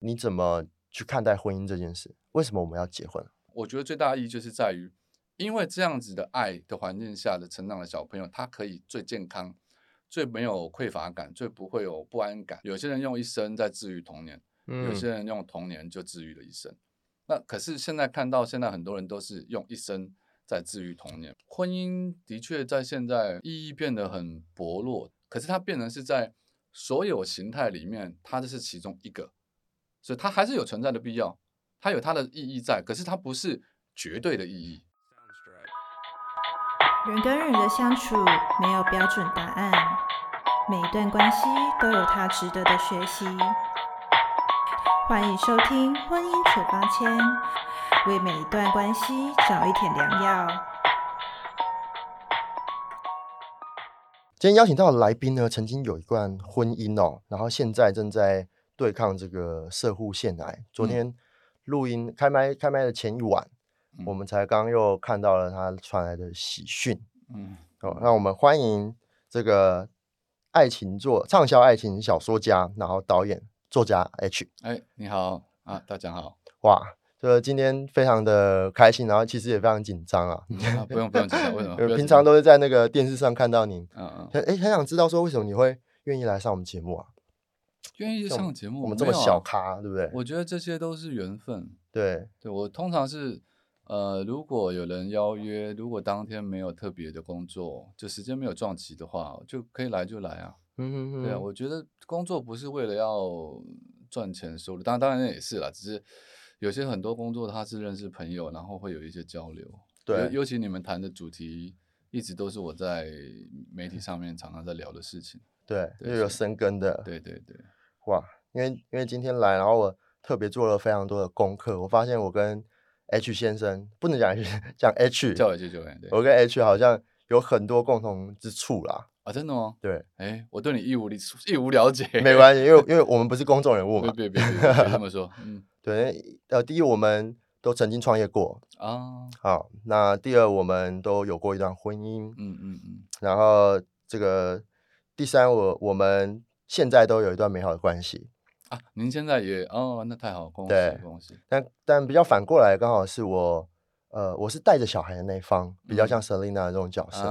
你怎么去看待婚姻这件事？为什么我们要结婚？我觉得最大的意义就是在于，因为这样子的爱的环境下的成长的小朋友，他可以最健康、最没有匮乏感、最不会有不安感。有些人用一生在治愈童年，有些人用童年就治愈了一生。那可是现在看到，现在很多人都是用一生在治愈童年。婚姻的确在现在意义变得很薄弱，可是它变成是在所有形态里面，它这是其中一个，所以它还是有存在的必要。它有它的意义在，可是它不是绝对的意义。人跟人的相处没有标准答案，每一段关系都有它值得的学习。欢迎收听《婚姻处方签》，为每一段关系找一点良药。今天邀请到的来宾呢，曾经有一段婚姻哦，然后现在正在对抗这个射护腺癌。昨天。录音开麦开麦的前一晚，我们才刚又看到了他传来的喜讯。嗯，哦，那我们欢迎这个爱情作畅销爱情小说家，然后导演作家 H。哎，你好啊，大家好。哇，这今天非常的开心，然后其实也非常紧张啊。不用不用紧张，为什么？平常都是在那个电视上看到您。嗯嗯。哎，很想知道说为什么你会愿意来上我们节目啊？愿意上节目，我们这么小咖，对不对？我觉得这些都是缘分。对，对我通常是，呃，如果有人邀约，如果当天没有特别的工作，就时间没有撞齐的话，就可以来就来啊。嗯嗯嗯。对啊，我觉得工作不是为了要赚钱收入，当然当然也是啦，只是有些很多工作他是认识朋友，然后会有一些交流。对，尤其你们谈的主题一直都是我在媒体上面常常在聊的事情。对，又有生根的。对对对。哇，因为因为今天来，然后我特别做了非常多的功课，我发现我跟 H 先生不能讲 H，讲 H，叫 H 就。我跟 H 好像有很多共同之处啦。啊，真的吗？对，哎，我对你一无理一无了解。没关系，因为 因为我们不是公众人物嘛。别别别别这么说。嗯，对，呃，第一，我们都曾经创业过啊。好，那第二，我们都有过一段婚姻。嗯嗯嗯。然后这个第三，我我们。现在都有一段美好的关系啊！您现在也哦，那太好，恭喜恭喜！但但比较反过来，刚好是我，呃，我是带着小孩的那一方，比较像 Selina 这种角色。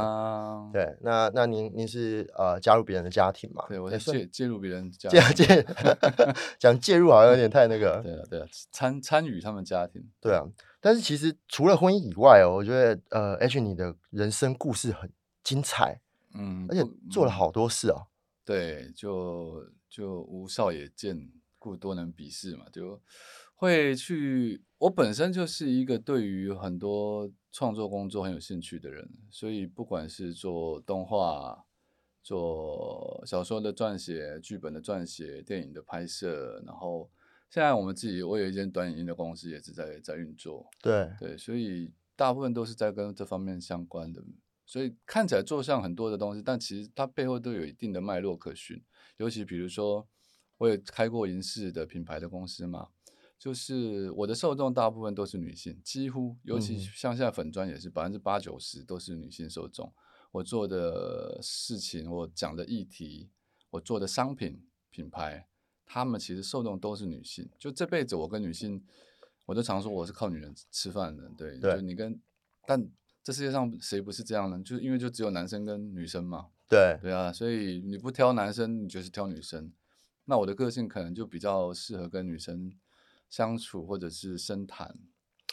对，那那您您是呃加入别人的家庭嘛？对，我是介介入别人家介介 讲介入好像有点太那个。对啊对啊，参参与他们家庭。对啊，但是其实除了婚姻以外哦，我觉得呃，H 你的人生故事很精彩，嗯，而且做了好多事啊。对，就就吴少也见，故多能鄙视嘛，就会去。我本身就是一个对于很多创作工作很有兴趣的人，所以不管是做动画、做小说的撰写、剧本的撰写、电影的拍摄，然后现在我们自己，我有一间短影音的公司也是在在运作。对对，所以大部分都是在跟这方面相关的。所以看起来做像很多的东西，但其实它背后都有一定的脉络可循。尤其比如说，我也开过银饰的品牌的公司嘛，就是我的受众大部分都是女性，几乎尤其像现在粉砖也是百分之八九十都是女性受众。我做的事情，我讲的议题，我做的商品品牌，他们其实受众都是女性。就这辈子我跟女性，我都常说我是靠女人吃饭的。对，就你跟但。这世界上谁不是这样呢？就是因为就只有男生跟女生嘛。对对啊，所以你不挑男生，你就是挑女生。那我的个性可能就比较适合跟女生相处，或者是深谈。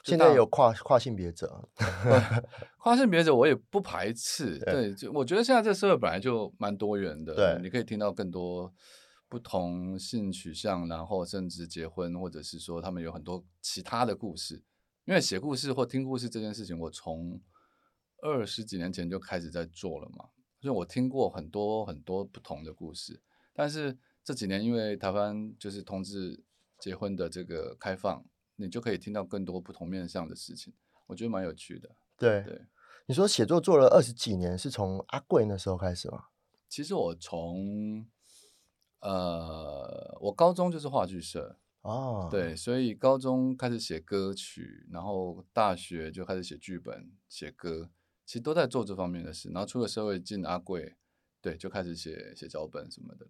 现在有跨跨性别者，跨性别者我也不排斥。对，就我觉得现在这社会本来就蛮多元的。对，你可以听到更多不同性取向，然后甚至结婚，或者是说他们有很多其他的故事。因为写故事或听故事这件事情，我从二十几年前就开始在做了嘛，所以我听过很多很多不同的故事。但是这几年因为台湾就是同志结婚的这个开放，你就可以听到更多不同面向的事情，我觉得蛮有趣的。对对，你说写作做了二十几年，是从阿贵那时候开始吗？其实我从呃，我高中就是话剧社哦，对，所以高中开始写歌曲，然后大学就开始写剧本、写歌。其实都在做这方面的事，然后出了社会进阿贵，对，就开始写写脚本什么的。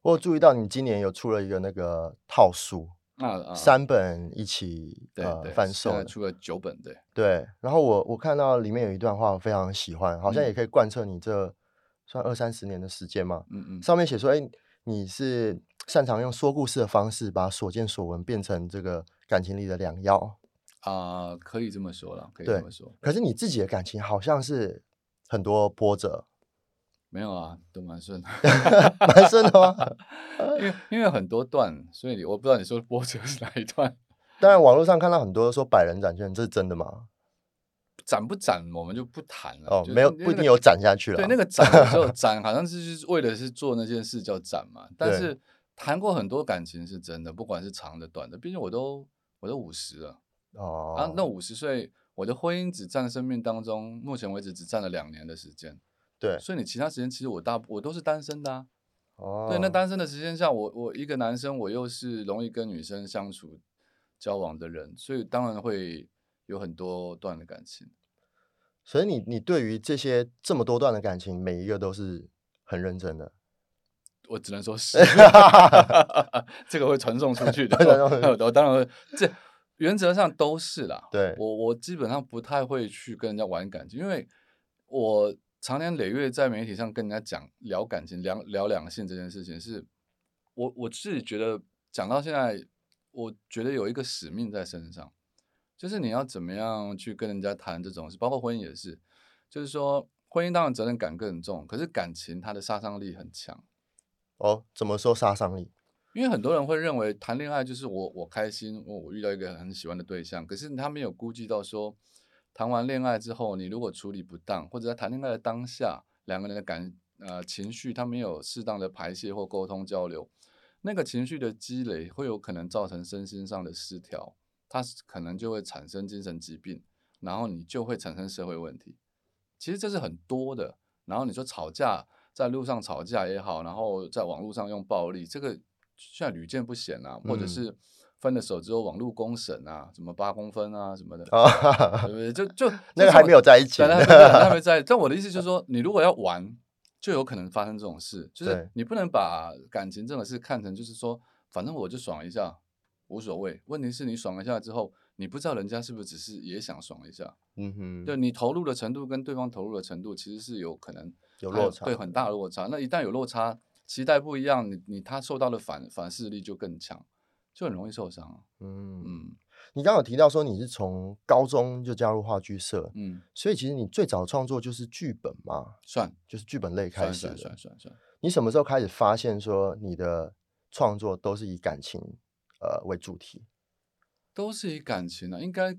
我有注意到你今年有出了一个那个套书，啊啊，三本一起呃贩售出了九本，对，对，然后我我看到里面有一段话，我非常喜欢，好像也嗯可以贯彻你这算二三十年的时间嘛。嗯嗯，上面写说，哎，你是擅长用说故事的方式，把所见所闻变成这个感情里的良药。啊，可以这么说了，可以这么说。可是你自己的感情好像是很多波折，没有啊，都蛮顺的，蛮顺的吗？因为因为很多段，所以我不知道你说波折是哪一段，当然，网络上看到很多说百人斩券，这是真的吗？斩不斩我们就不谈了。哦，就是没有，不一定有斩下去了。对，那个斩的时候斩好像是是为了是做那件事叫斩嘛，但是谈过很多感情是真的，不管是长的短的，毕竟我都我都五十了哦，啊，那五十岁我的婚姻只占生命当中目前为止只占了两年的时间，对，所以你其他时间其实我大我都是单身的啊。哦，对，那单身的时间下，我我一个男生，我又是容易跟女生相处交往的人，所以当然会有很多段的感情。所以你你对于这些这么多段的感情，每一个都是很认真的。我只能说是 这个会传送出去的。我当然会，这原则上都是啦。对我我基本上不太会去跟人家玩感情，因为我长年累月在媒体上跟人家讲聊感情、聊聊两性这件事情，是我我自己觉得讲到现在，我觉得有一个使命在身上，就是你要怎么样去跟人家谈这种事，包括婚姻也是，就是说婚姻当然责任感更重，可是感情它的杀伤力很强。哦，怎么说杀伤力？因为很多人会认为谈恋爱就是我我开心，我我遇到一个很喜欢的对象，可是他没有估计到说，谈完恋爱之后，你如果处理不当，或者在谈恋爱的当下，两个人的感呃情绪他没有适当的排泄或沟通交流，那个情绪的积累会有可能造成身心上的失调，它是可能就会产生精神疾病，然后你就会产生社会问题。其实这是很多的。然后你说吵架，在路上吵架也好，然后在网络上用暴力，这个现在屡见不鲜啊，或者嗯是分了手之后网络公审啊，什么八公分啊什么的，啊对不对？就 就那个还没有在一起还没在。但我的意思就是说，你如果要玩，就有可能发生这种事，就是你不能把感情这种事看成就是说，反正我就爽一下，无所谓。问题是你爽一下之后，你不知道人家是不是只是也想爽一下，嗯哼，对你投入的程度跟对方投入的程度其实是有可能有落差对，很大的落差。那一旦有落差，期待不一样，你你他受到的反反噬力就更强，就很容易受伤啊。嗯，嗯你刚刚有提到说你是从高中就加入话剧社，嗯，所以其实你最早创作就是剧本嘛，算就是剧本类开始算算算。算算。你什么时候开始发现说你的创作都是以感情呃为主题？都是以感情啊，应该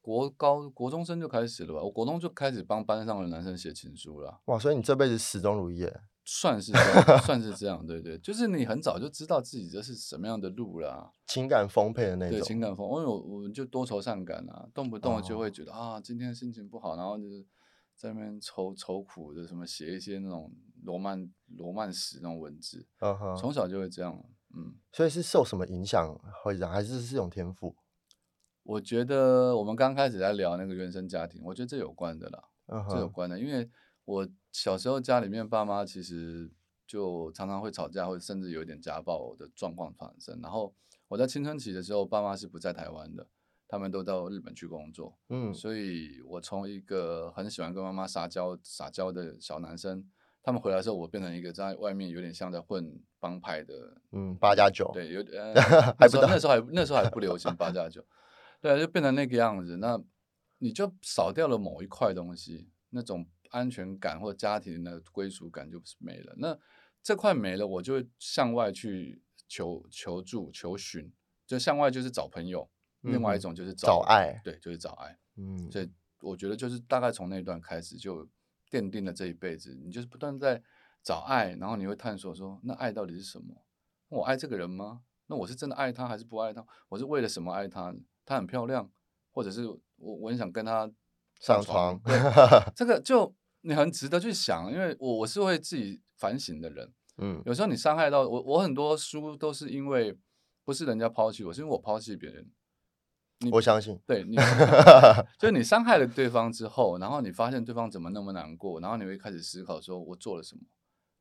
国高国中生就开始了吧？我国中就开始帮班上的男生写情书了，哇，所以你这辈子始终如一耶。算是这样，算是这样，对对，就是你很早就知道自己这是什么样的路啦，情感丰沛的那种对。情感丰，因为我我们就多愁善感啊，动不动就哦会觉得、啊，今天心情不好，然后就是在那边愁愁苦的，什么写一些那种罗曼罗曼史那种文字，从小就会这样，嗯。所以是受什么影响会这样，还是是这种天赋？我觉得我们刚开始在聊那个原生家庭，我觉得这有关的啦。嗯，这有关的，因为我小时候家里面爸妈其实就常常会吵架，或者甚至有一点家暴的状况发生。然后我在青春期的时候，爸妈是不在台湾的，他们都到日本去工作，嗯，所以我从一个很喜欢跟妈妈撒娇撒娇的小男生，他们回来的时候，我变成一个在外面有点像在混帮派的嗯，八加九，对，有点、呃、那时候还那时候还那时候还不流行八加九，对啊，就变成那个样子。那你就少掉了某一块东西，那种安全感或家庭的归属感就没了。那这块没了，我就会向外去求求助、求寻。就向外就是找朋友，另外一嗯种就是找爱对，就是找爱。嗯，所以我觉得就是大概从那一段开始就奠定了这一辈子，你就是不断在找爱，然后你会探索说，那爱到底是什么？我爱这个人吗？那我是真的爱他还是不爱他？我是为了什么爱他？他很漂亮，或者是我我很想跟他上床。床对，这个就你很值得去想，因为我我是会自己反省的人。嗯有时候你伤害到我，我很多书都是因为不是人家抛弃我，是因为我抛弃别人。你我相信，对你，就是你伤害了对方之后，然后你发现对方怎么那么难过，然后你会开始思考说，我做了什么？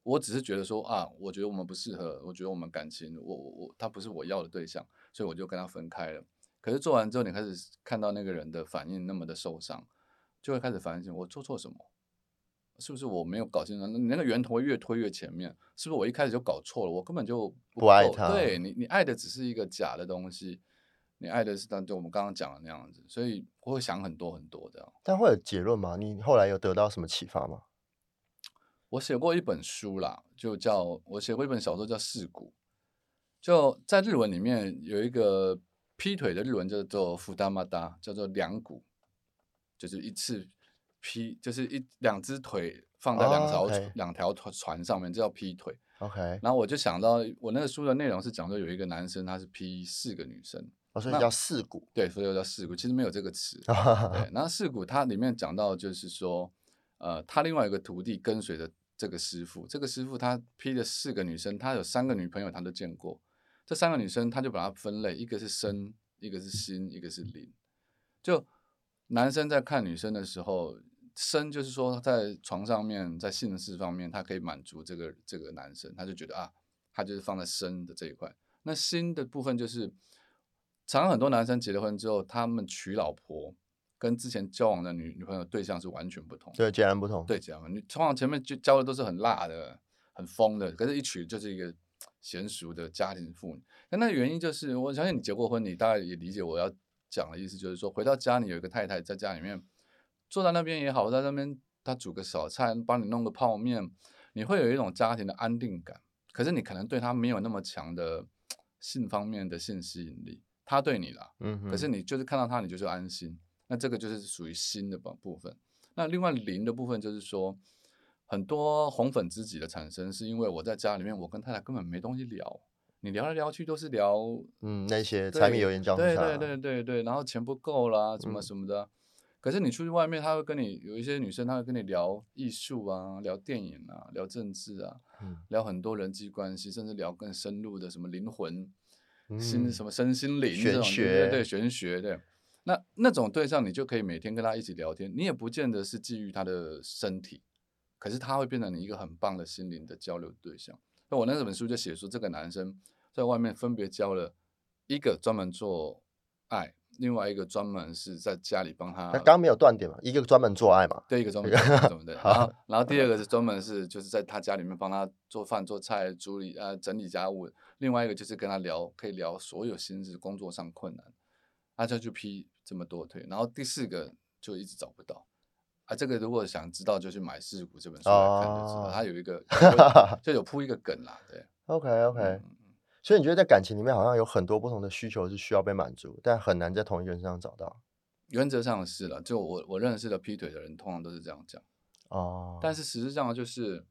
我只是觉得说啊，我觉得我们不适合，我觉得我们感情，我我我他不是我要的对象，所以我就跟他分开了。可是做完之后，你开始看到那个人的反应那么的受伤，就会开始反省我做错什么，是不是我没有搞清楚？你那个源头会越推越前面，是不是我一开始就搞错了？我根本就够不爱他对你，你爱的只是一个假的东西，你爱的是当就我们刚刚讲的那样子，所以我会想很多很多这样。但会有结论吗？你后来有得到什么启发吗？我写过一本书啦，就叫我写过一本小说叫《事故》，就在日文里面有一个劈腿的日文叫做“福达马达”，叫做两股，就是一次劈，就是一两只腿放在两哦条、两条船船上面，这叫劈腿。OK，然后我就想到，我那个书的内容是讲说有一个男生他是劈四个女生，哦，所以叫四股，对，所以就叫四股，其实没有这个词。对，然后四股它里面讲到就是说，呃，他另外一个徒弟跟随着这个师傅，这个师傅他劈了四个女生，他有三个女朋友他都见过，这三个女生他就把它分类，一个是身，一个是心，一个是灵。就男生在看女生的时候，身就是说在床上面，在性事方面，他可以满足这个这个男生，他就觉得啊，他就是放在生的这一块。那心的部分就是，常常很多男生结了婚之后，他们娶老婆跟之前交往的女女朋友对象是完全不同。对，截然不同。对，截然不同，你通常前面就交的都是很辣的、很疯的，可是一娶就是一个娴熟的家庭妇女。那那原因就是，我相信你结过婚，你大概也理解我要讲的意思，就是说回到家，里有一个太太在家里面坐在那边也好，在那边他煮个小菜，帮你弄个泡面，你会有一种家庭的安定感。可是你可能对他没有那么强的性方面的性吸引力，他对你啦，嗯，可是你就是看到他，你就是安心。那这个就是属于心的部部分。那另外灵的部分就是说，很多红粉知己的产生，是因为我在家里面，我跟太太根本没东西聊，你聊来聊去都是聊嗯，那些柴米油盐酱醋茶，对对对对对，然后钱不够啦，什么嗯什么的。可是你出去外面，他会跟你有一些女生，她会跟你聊艺术啊，聊电影啊，聊政治啊，嗯聊很多人际关系，甚至聊更深入的什么灵魂、心嗯什么身心灵玄这种，对对学对，玄学对。那那种对象，你就可以每天跟他一起聊天，你也不见得是觊觎他的身体，可是他会变成你一个很棒的心灵的交流对象。那我那本书就写说，这个男生在外面分别交了一个专门做爱，另外一个专门是在家里帮他那刚刚没有断点嘛，一个专门做爱嘛，对，一个专门做专门的，好 然后然后第二个是专门是就是在他家里面帮他做饭、做菜、处理呃整理家务，另外一个就是跟他聊，可以聊所有心事、工作上困难，他就去批这么多腿，然后第四个就一直找不到。啊，这个如果想知道，就去买《世谷》这本书来看就知道，哦它有一个 就有铺一个梗啦，对 OK 嗯 OK，所以你觉得在感情里面好像有很多不同的需求是需要被满足，但很难在同一个人身上找到。原则上是了，就我我认识的劈腿的人，通常都是这样讲。哦，但是实质上就是，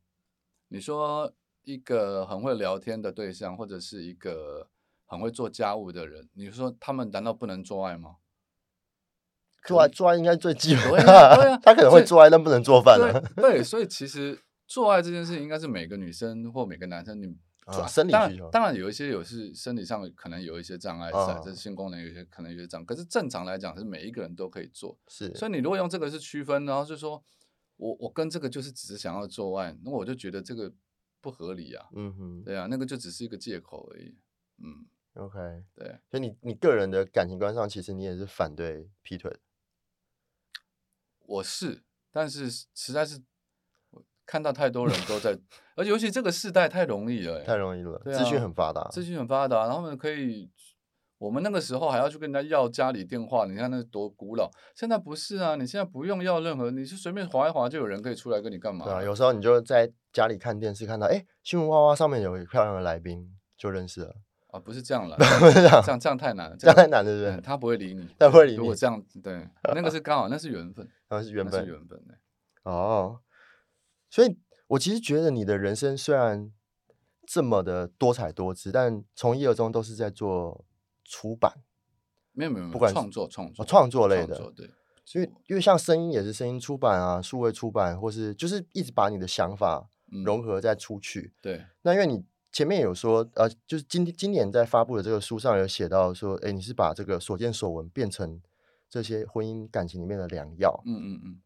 你说一个很会聊天的对象，或者是一个很会做家务的人，你说他们难道不能做爱吗？做爱做爱应该最基本对啊对啊 他可能会做爱，但不能做饭啊。对对，所以其实做爱这件事情，应该是每个女生或每个男生你啊生理需求当然有一些有是生理上可能有一些障碍在，啊这是性功能有些可能有些障碍，可是正常来讲是每一个人都可以做。是，所以你如果用这个是区分，然后就说我我跟这个就是只是想要做爱，那我就觉得这个不合理啊。嗯哼对啊，那个就只是一个借口而已。嗯，，OK。对，所以你你个人的感情观上，其实你也是反对劈腿。我是，但是实在是我看到太多人都在，而且尤其这个世代太容易了、欸，太容易了，对资讯啊很发达。资讯很发达，然后他们可以，我们那个时候还要去跟人家要家里电话，你看那多古老。现在不是啊，你现在不用要任何，你是随便划一划就有人可以出来跟你干嘛对啊，有时候你就在家里看电视，看到哎，新闻哇哇上面有一个漂亮的来宾，就认识了。啊，不是这样了，不是这样这样太难了，这样太难了，对不对？嗯他不会理你，他不会理你 如果这样，对，那个是刚好，那是缘分，那是本缘分的。哦，所以我其实觉得你的人生虽然这么的多彩多姿，但从一而终都是在做出版，没有没有，不管创作创作哦创作类的作对，因为因为像声音也是声音出版啊，数位出版，或是就是一直把你的想法嗯融合再出去。对，那因为你前面有说，呃，就是今今年在发布的这个书上有写到说，哎，你是把这个所见所闻变成这些婚姻感情里面的良药，嗯嗯嗯，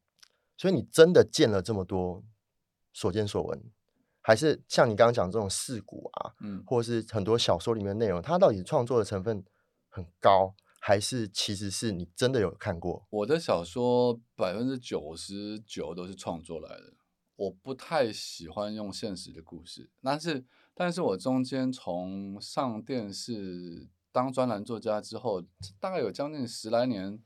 所以你真的见了这么多所见所闻，还是像你刚刚讲这种事故啊，嗯，或者是很多小说里面的内容，它到底创作的成分很高，还是其实是你真的有看过？我的小说百分之九十九都是创作来的，我不太喜欢用现实的故事，但是，但是我中间从上电视当专栏作家之后，大概有将近十来年，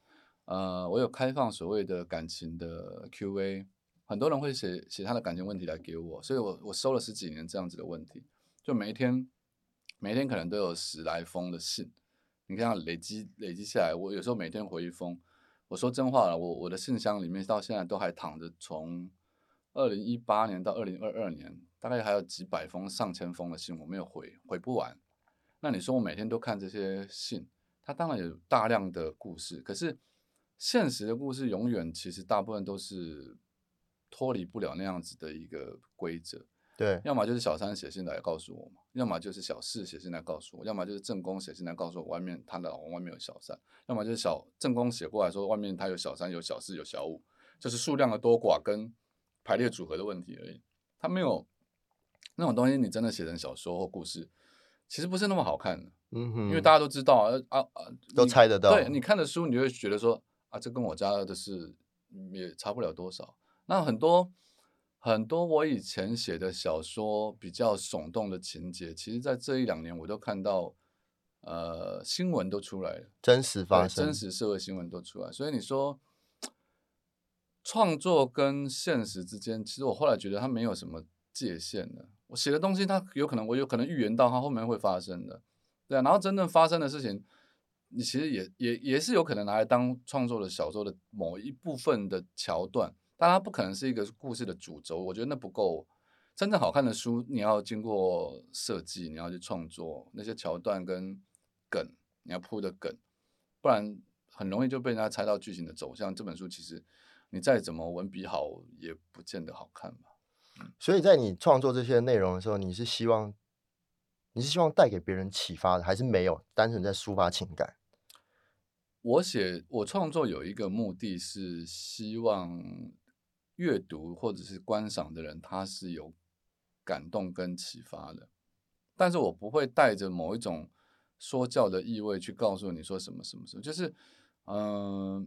呃，我有开放所谓的感情的 Q&A，很多人会写写他的感情问题来给我，所以我我收了十几年这样子的问题，就每一天每一天可能都有十来封的信，你看累积累积下来，我有时候每天回一封。我说真话了，我我的信箱里面到现在都还躺着，从二零一八年到二零二二年，大概还有几百封、上千封的信我没有回，回不完。那你说我每天都看这些信，它当然有大量的故事，可是现实的故事永远其实大部分都是脱离不了那样子的一个规则。对，要么就是小三写信来告诉我嘛，要么就是小四写信来告诉我，要么就是正宫写信来告诉我外面他的老公外面有小三，要么就是小正宫写过来说外面他有小三、有小四、有小五，就是数量的多寡跟排列组合的问题而已。他没有那种东西，你真的写成小说或故事，其实不是那么好看的，嗯哼，因为大家都知道啊啊啊，都猜得到对你看的书，你就会觉得说啊，这跟我家的是也差不了多少。那很多很多我以前写的小说比较耸动的情节，其实在这一两年我都看到，呃，新闻都出来了，真实发生，真实社会新闻都出来。所以你说创作跟现实之间，其实我后来觉得它没有什么界限的。我写的东西，它有可能我有可能预言到它后面会发生的，对啊。然后真正发生的事情，你其实也也也是有可能拿来当创作的小说的某一部分的桥段，但它不可能是一个故事的主轴。我觉得那不够。真正好看的书，你要经过设计，你要去创作那些桥段跟梗，你要铺的梗，不然很容易就被人家猜到剧情的走向。这本书其实你再怎么文笔好，也不见得好看吧。所以在你创作这些内容的时候，你是希望你是希望带给别人启发的，还是没有单纯在抒发情感？我写我创作有一个目的是希望阅读或者是观赏的人他是有感动跟启发的，但是我不会带着某一种说教的意味去告诉你说什么什么什么，就是嗯、呃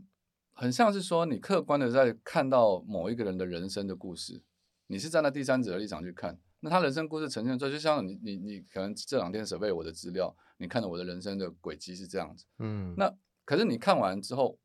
很像是说你客观的在看到某一个人的人生的故事，你是站在第三者的立场去看，那他人生故事呈现出来，就像你你你可能这两天准备我的资料，你看到我的人生的轨迹是这样子。嗯，那可是你看完之后，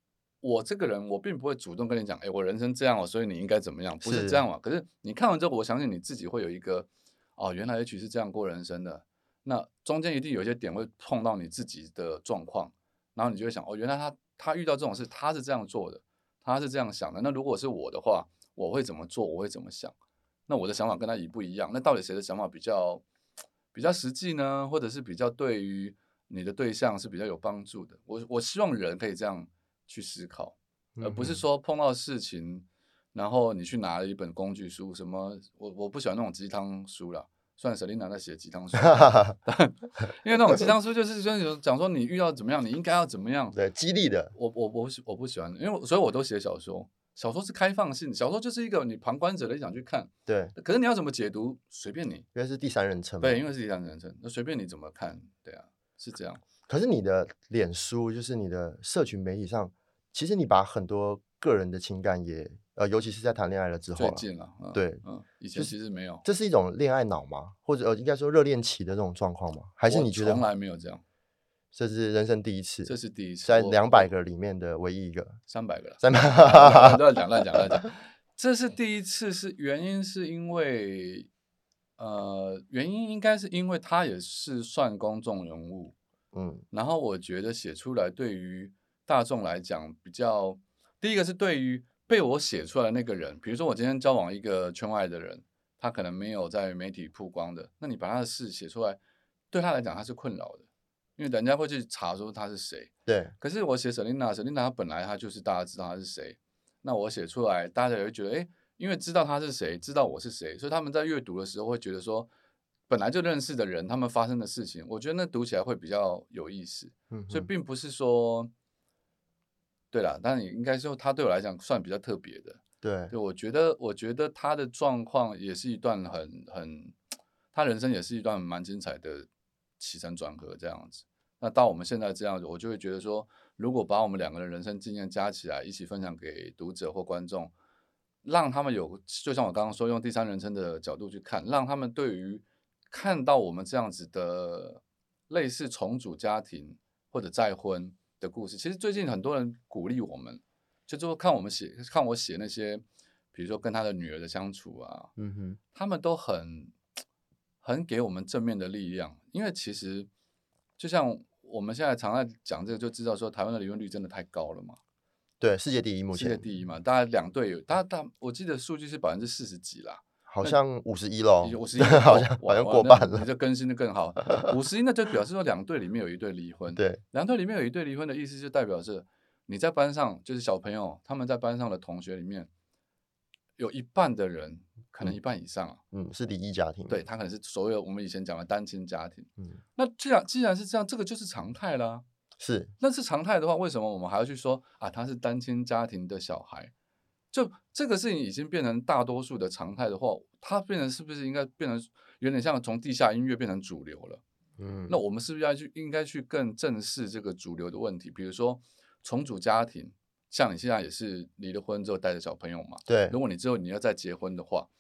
我这个人我并不会主动跟你讲，哎，我人生这样哦，所以你应该怎么样，不是是这样嘛？可是你看完之后，我相信你自己会有一个，哦，原来也许是这样过人生的。那中间一定有一些点会碰到你自己的状况，然后你就会想，哦，原来他他遇到这种事，他是这样做的，他是这样想的。那如果是我的话，我会怎么做？我会怎么想？那我的想法跟他一不一样？那到底谁的想法比较比较实际呢？或者是比较对于你的对象是比较有帮助的？我我希望人可以这样去思考，而不是说碰到事情，然后你去拿了一本工具书，什么我我不喜欢那种鸡汤书啦。虽然 Selina 在写鸡汤书，因为那种鸡汤书就是就是讲说你遇到怎么样，你应该要怎么样。对激励的，我我我不喜我不喜欢，因为所以我都写小说，小说是开放性，小说就是一个你旁观者的立场去看，对，可是你要怎么解读随便你，因为是第三人称。对，因为是第三人称，那随便你怎么看，对啊，是这样，可是你的脸书，就是你的社群媒体上，其实你把很多个人的情感也，呃，尤其是在谈恋爱了之后最啦，近了，嗯对嗯，以前其实没有，这是一种恋爱脑吗？或者呃，应该说热恋期的这种状况吗？还是你觉得从来没有这样，这是人生第一次？这是第一次，在我两百个里面的唯一一个，三百个了，三百 乱讲乱讲乱讲，这是第一次，是原因是因为，呃，原因应该是因为他也是算公众人物，嗯然后我觉得写出来对于大众来讲比较，第一个是对于被我写出来的那个人，比如说我今天交往一个圈外的人，他可能没有在媒体曝光的，那你把他的事写出来，对他来讲他是困扰的，因为人家会去查说他是谁。对，可是我写 Selina，Selina 她本来她就是大家知道她是谁，那我写出来，大家也会觉得，哎，因为知道他是谁，知道我是谁，所以他们在阅读的时候会觉得说，本来就认识的人，他们发生的事情，我觉得那读起来会比较有意思。嗯，所以并不是说，对啦，但也应该说他对我来讲算比较特别的。对，对，我觉得，我觉得他的状况也是一段很很，他人生也是一段蛮精彩的起承转合这样子。那到我们现在这样子，我就会觉得说，如果把我们两个人人生经验加起来，一起分享给读者或观众，让他们有，就像我刚刚说，用第三人称的角度去看，让他们对于看到我们这样子的类似重组家庭或者再婚的故事，其实最近很多人鼓励我们，就说看我们写，看我写那些，比如说跟他的女儿的相处啊，嗯哼，他们都很很给我们正面的力量，因为其实就像我们现在常在讲这个，就知道说台湾的离婚率真的太高了嘛，对，世界第一，目前世界第一嘛，大概两队有，大大我记得数据是百分之四十几啦，好像五十一喽，五十一 好像好像过半了。你就更新的更好，五十一那就表示说两队里面有一对离婚，对，两队里面有一对离婚的意思，就代表是你在班上，就是小朋友他们在班上的同学里面，有一半的人，可能一半以上啊，嗯，是离异家庭，对，他可能是所有我们以前讲的单亲家庭。嗯，那既然既然是这样，这个就是常态啦。是，那是常态的话，为什么我们还要去说啊？他是单亲家庭的小孩，就这个事情已经变成大多数的常态的话，它变成是不是应该变成有点像从地下音乐变成主流了？嗯，那我们是不是要去应该去更正视这个主流的问题？比如说重组家庭，像你现在也是离了婚之后带着小朋友嘛，对如，果你之后你要再结婚的话，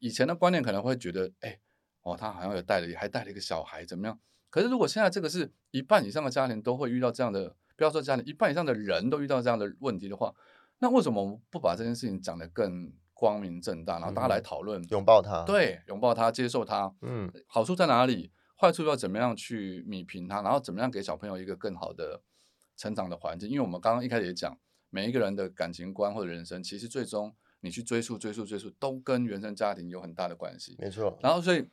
以前的观念可能会觉得，哎，哦，他好像有带了，还带了一个小孩，怎么样？可是如果现在这个是一半以上的家庭都会遇到这样的，不要说家庭，一半以上的人都遇到这样的问题的话，那为什么不把这件事情讲得更光明正大，然后大家来嗯讨论？拥抱他，，对，拥抱他，接受他，嗯，好处在哪里？坏处要怎么样去弭平它？然后怎么样给小朋友一个更好的成长的环境？因为我们刚刚一开始也讲，每一个人的感情观或者人生，其实最终你去追溯、追溯、追溯，都跟原生家庭有很大的关系。没错，然后，所以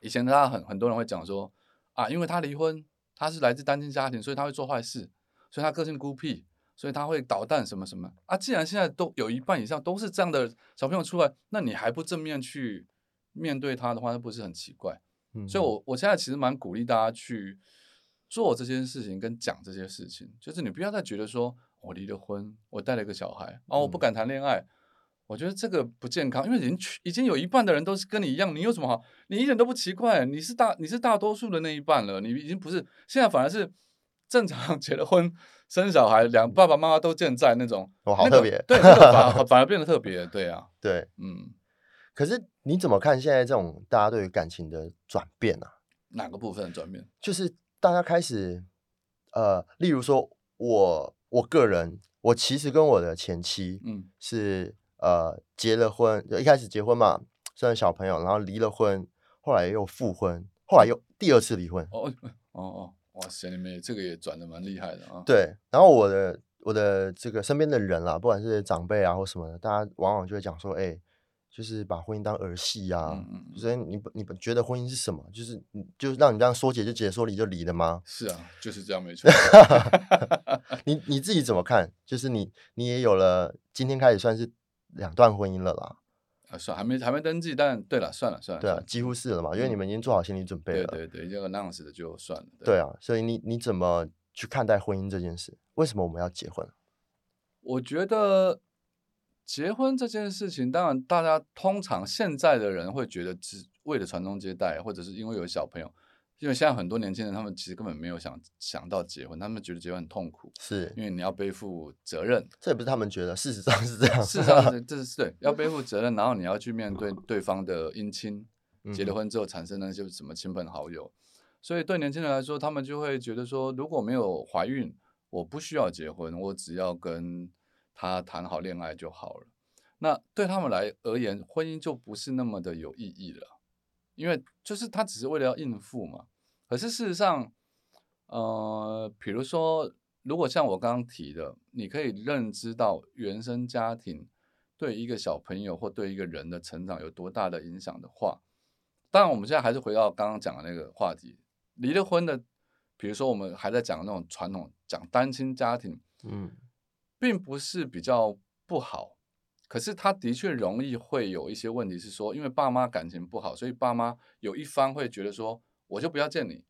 以前大家很很多人会讲说啊，因为他离婚，他是来自单亲家庭，所以他会做坏事，所以他个性孤僻，所以他会捣蛋什么什么啊。既然现在都有一半以上都是这样的小朋友出来，那你还不正面去面对他的话，那不是很奇怪？嗯所以我我现在其实蛮鼓励大家去做这件事情跟讲这些事情，就是你不要再觉得说我离了婚，我带了一个小孩，哦，我不嗯敢谈恋爱。我觉得这个不健康，因为已经去已经有一半的人都是跟你一样，你有什么好？你一点都不奇怪，你是大你是大多数的那一半了，你已经不是现在反而是正常结了婚生小孩，两爸爸妈妈都健在那种，那个哦好特别对，那个反而 反而变得特别，对啊，对。嗯，可是你怎么看现在这种大家对于感情的转变啊？哪个部分的转变？就是大家开始，呃，例如说我我个人，我其实跟我的前妻嗯是呃结了婚，一开始结婚嘛，生了小朋友，然后离了婚，后来又复婚，后来又第二次离婚。哦哦哦，哇塞，你们也这个也转的蛮厉害的啊。对，然后我的我的这个身边的人啦，不管是长辈啊或什么的，大家往往就会讲说，哎、就是把婚姻当儿戏啊，嗯嗯嗯所以你不你不觉得婚姻是什么？就是就是让你这样说解就解，说离就离的吗？是啊，就是这样，没错。你你自己怎么看？就是你你也有了，今天开始算是两段婚姻了啦，啊，算还没还没登记，但对了，算了算了，对啊几乎是了嘛，因为你嗯们已经做好心理准备对了，对对，这个 announce 的就算了。对啊，所以你你怎么去看待婚姻这件事？为什么我们要结婚？我觉得结婚这件事情，当然大家通常现在的人会觉得只为了传宗接代，或者是因为有小朋友。因为现在很多年轻人，他们其实根本没有想想到结婚，他们觉得结婚很痛苦，是因为你要背负责任，这也不是他们觉得，事实上是这样。事实上是 这是对，要背负责任，然后你要去面对对方的姻亲，结了嗯婚之后产生那些什么亲朋好友，所以对年轻人来说，他们就会觉得说，如果没有怀孕，我不需要结婚，我只要跟他谈好恋爱就好了。那对他们来而言，婚姻就不是那么的有意义了，因为就是他只是为了要应付嘛。可是事实上，呃，比如说，如果像我刚刚提的，你可以认知到原生家庭对一个小朋友或对一个人的成长有多大的影响的话，当然我们现在还是回到刚刚讲的那个话题，离了婚的，比如说我们还在讲那种传统讲单亲家庭，嗯，并不是比较不好，可是他的确容易会有一些问题，是说因为爸妈感情不好，所以爸妈有一方会觉得说，我就不要见你。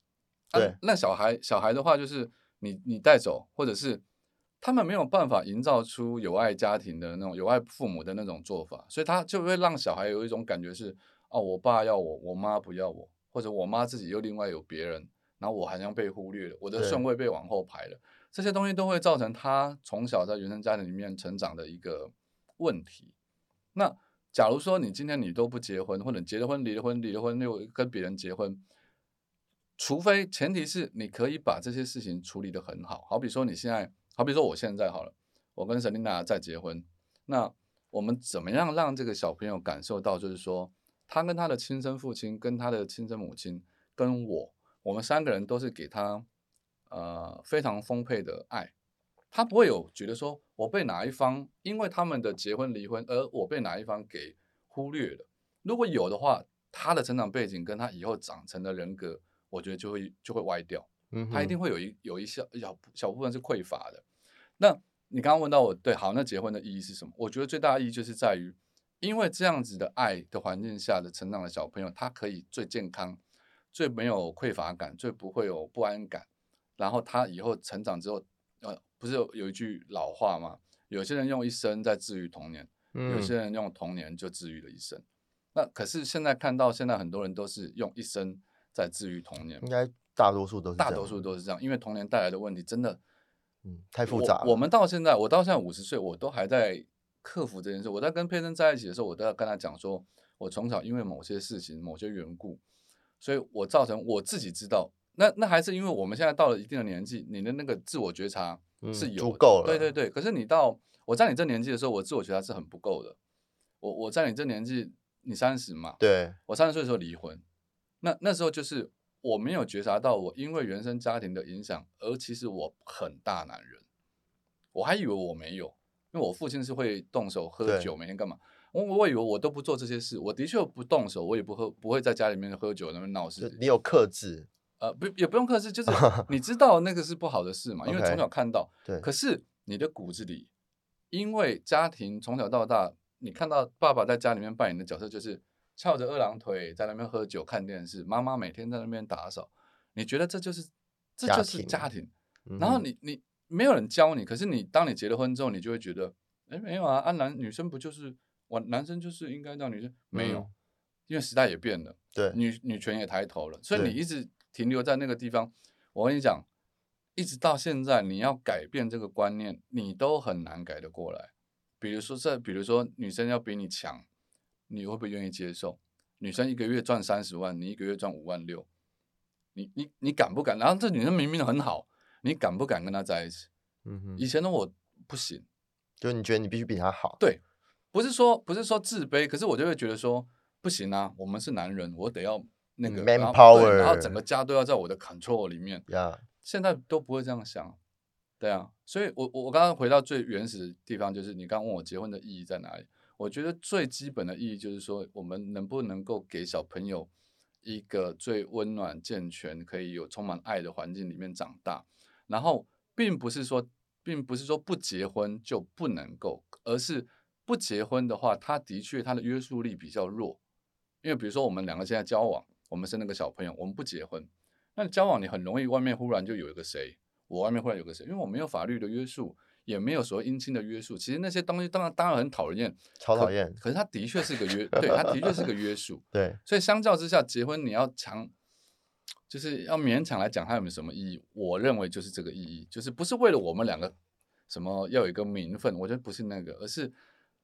啊对那小孩小孩的话，就是你你带走，或者是他们没有办法营造出有爱家庭的那种有爱父母的那种做法，所以他就会让小孩有一种感觉是，哦，我爸要我，我妈不要我，或者我妈自己又另外有别人，然后我好像被忽略了，我的顺位被往后排了，这些东西都会造成他从小在原生家庭里面成长的一个问题。那假如说你今天你都不结婚，或者结了婚离了婚，离了婚又跟别人结婚，除非前提是你可以把这些事情处理得很好，好比说你现在，好比说我现在好了，我跟沈琳娜在结婚，那我们怎么样让这个小朋友感受到，就是说他跟他的亲生父亲、跟他的亲生母亲、跟我，我们三个人都是给他呃非常丰沛的爱，他不会有觉得说我被哪一方因为他们的结婚离婚，而我被哪一方给忽略了。如果有的话，他的成长背景跟他以后长成的人格，我觉得就会就会歪掉。嗯哼，他一定会有一有一小小小部分是匮乏的。那你刚刚问到我，对，好，那结婚的意义是什么？我觉得最大的意义就是在于，因为这样子的爱的环境下的成长的小朋友，他可以最健康、最没有匮乏感、最不会有不安感。然后他以后成长之后，呃，不是有有一句老话吗？有些人用一生在治愈童年，有嗯些人用童年就治愈了一生。那可是现在看到，现在很多人都是用一生在治愈童年应，该大多数都是这样大多数都是这样，因为童年带来的问题真的嗯太复杂了。我。我们到现在，我到现在五十岁，我都还在克服这件事。我在跟佩珍在一起的时候，我都要跟他讲说，我从小因为某些事情、某些缘故，所以我造成我自己知道，那那还是因为我们现在到了一定的年纪，你的那个自我觉察嗯是有够了对对对。可是你到我在你这年纪的时候，我自我觉察是很不够的。我我在你这年纪，你三十嘛，对，我三十岁的时候离婚，那那时候就是我没有觉察到，我因为原生家庭的影响，而其实我很大男人，我还以为我没有，因为我父亲是会动手喝酒，每天干嘛？我我以为我都不做这些事，我的确不动手，我也不喝，不会在家里面喝酒那边闹事你有克制，呃，不也不用克制，就是 你知道那个是不好的事嘛，因为从小看到。对，可是你的骨子里，因为家庭从小到大，你看到爸爸在家里面扮演的角色就是翘着二郎腿在那边喝酒看电视，妈妈每天在那边打扫，你觉得这就是这就是庭家庭。嗯然后你你没有人教你，可是你当你结了婚之后，你就会觉得，哎，没有啊，啊男女生不就是我男生就是应该让女生没有，嗯因为时代也变了。对，女女权也抬头了，所以你一直停留在那个地方。我跟你讲，一直到现在，你要改变这个观念，你都很难改得过来。比如说这，比如说女生要比你强，你会不会愿意接受？女生一个月赚三十万，你一个月赚五万六，你你你敢不敢？然后这女生明明很好，你敢不敢跟她在一起？嗯哼，以前的我不行，就你觉得你必须比她好，对，不是说不是说自卑，可是我就会觉得说不行啊，我们是男人，我得要那个嗯 man 然后 power 然后整个家都要在我的 control 里面。呀，现在都不会这样想，对啊，所以我我我刚刚回到最原始的地方，就是你刚刚问我结婚的意义在哪里？我觉得最基本的意义就是说，我们能不能够给小朋友一个最温暖、健全、可以有充满爱的环境里面长大，然后并不是说，并不是说不结婚就不能够，而是不结婚的话，他的确他的约束力比较弱，因为比如说我们两个现在交往，我们生了个小朋友，我们不结婚，那交往你很容易外面忽然就有一个谁，我外面忽然有个谁，因为我没有法律的约束，也没有所谓姻亲的约束，其实那些东西当然当然很讨人厌，超讨厌，可是它的确是个约，对，它的确是个约束，对，所以相较之下，结婚你要强，就是要勉强来讲它有没有什么意义？我认为就是这个意义，就是不是为了我们两个什么要有一个名分，我觉得不是那个，而是